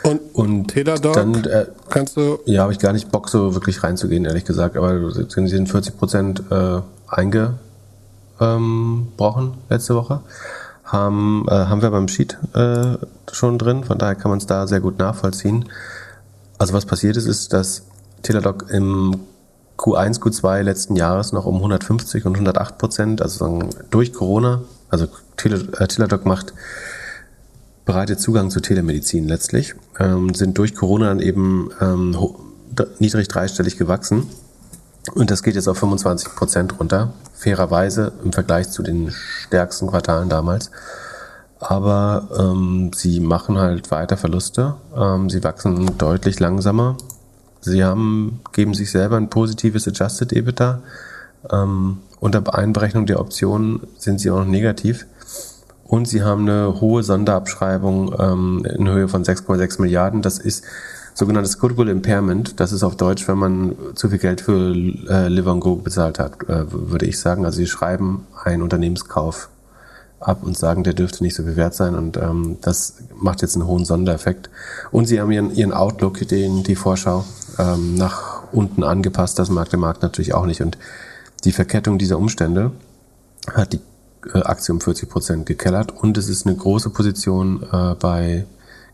Und, und Teladog dann äh, kannst du. Ja, habe ich gar nicht Bock, so wirklich reinzugehen, ehrlich gesagt. Aber sie sind 40 Prozent äh, eingebrochen letzte Woche. Haben, äh, haben wir beim Sheet äh, schon drin, von daher kann man es da sehr gut nachvollziehen. Also was passiert ist, ist, dass Teladoc im Q1, Q2 letzten Jahres noch um 150 und 108 Prozent, also durch Corona, also Teladoc äh, macht bereitet Zugang zu Telemedizin letztlich, ähm, sind durch Corona dann eben ähm, niedrig dreistellig gewachsen und das geht jetzt auf 25 Prozent runter, fairerweise im Vergleich zu den stärksten Quartalen damals. Aber ähm, sie machen halt weiter Verluste. Ähm, sie wachsen deutlich langsamer. Sie haben, geben sich selber ein positives Adjusted EBITDA. Ähm, unter Einberechnung der Optionen sind sie auch noch negativ. Und sie haben eine hohe Sonderabschreibung ähm, in Höhe von 6,6 Milliarden. Das ist sogenanntes Goodwill Impairment. Das ist auf Deutsch, wenn man zu viel Geld für äh, Live Go bezahlt hat, äh, würde ich sagen. Also sie schreiben einen Unternehmenskauf ab und sagen, der dürfte nicht so viel wert sein und ähm, das macht jetzt einen hohen Sondereffekt. Und sie haben ihren, ihren Outlook, den, die Vorschau, ähm, nach unten angepasst. Das mag der Markt natürlich auch nicht. Und die Verkettung dieser Umstände hat die Aktie um 40 Prozent gekellert und es ist eine große Position äh, bei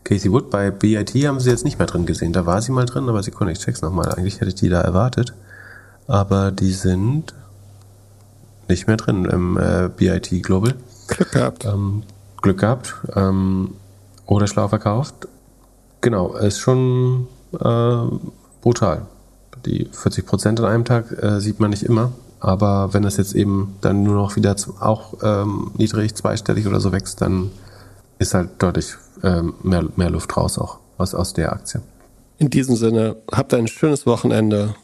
Casey Wood bei BIT haben sie jetzt nicht mehr drin gesehen. Da war sie mal drin, aber Sekunde, ich check's nochmal. Eigentlich hätte ich die da erwartet. Aber die sind nicht mehr drin im äh, BIT Global. Glück gehabt. Ähm, Glück gehabt. Ähm, oder schlau verkauft. Genau, ist schon äh, brutal. Die 40 Prozent an einem Tag äh, sieht man nicht immer. Aber wenn es jetzt eben dann nur noch wieder auch ähm, niedrig zweistellig oder so wächst, dann ist halt deutlich ähm, mehr, mehr Luft raus auch aus, aus der Aktie. In diesem Sinne, habt ein schönes Wochenende.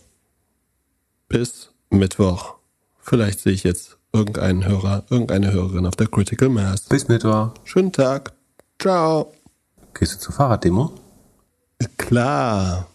Bis Mittwoch. Vielleicht sehe ich jetzt irgendeinen Hörer, irgendeine Hörerin auf der Critical Mass. Bis Mittwoch. Schönen Tag. Ciao. Gehst du zur Fahrraddemo? Klar.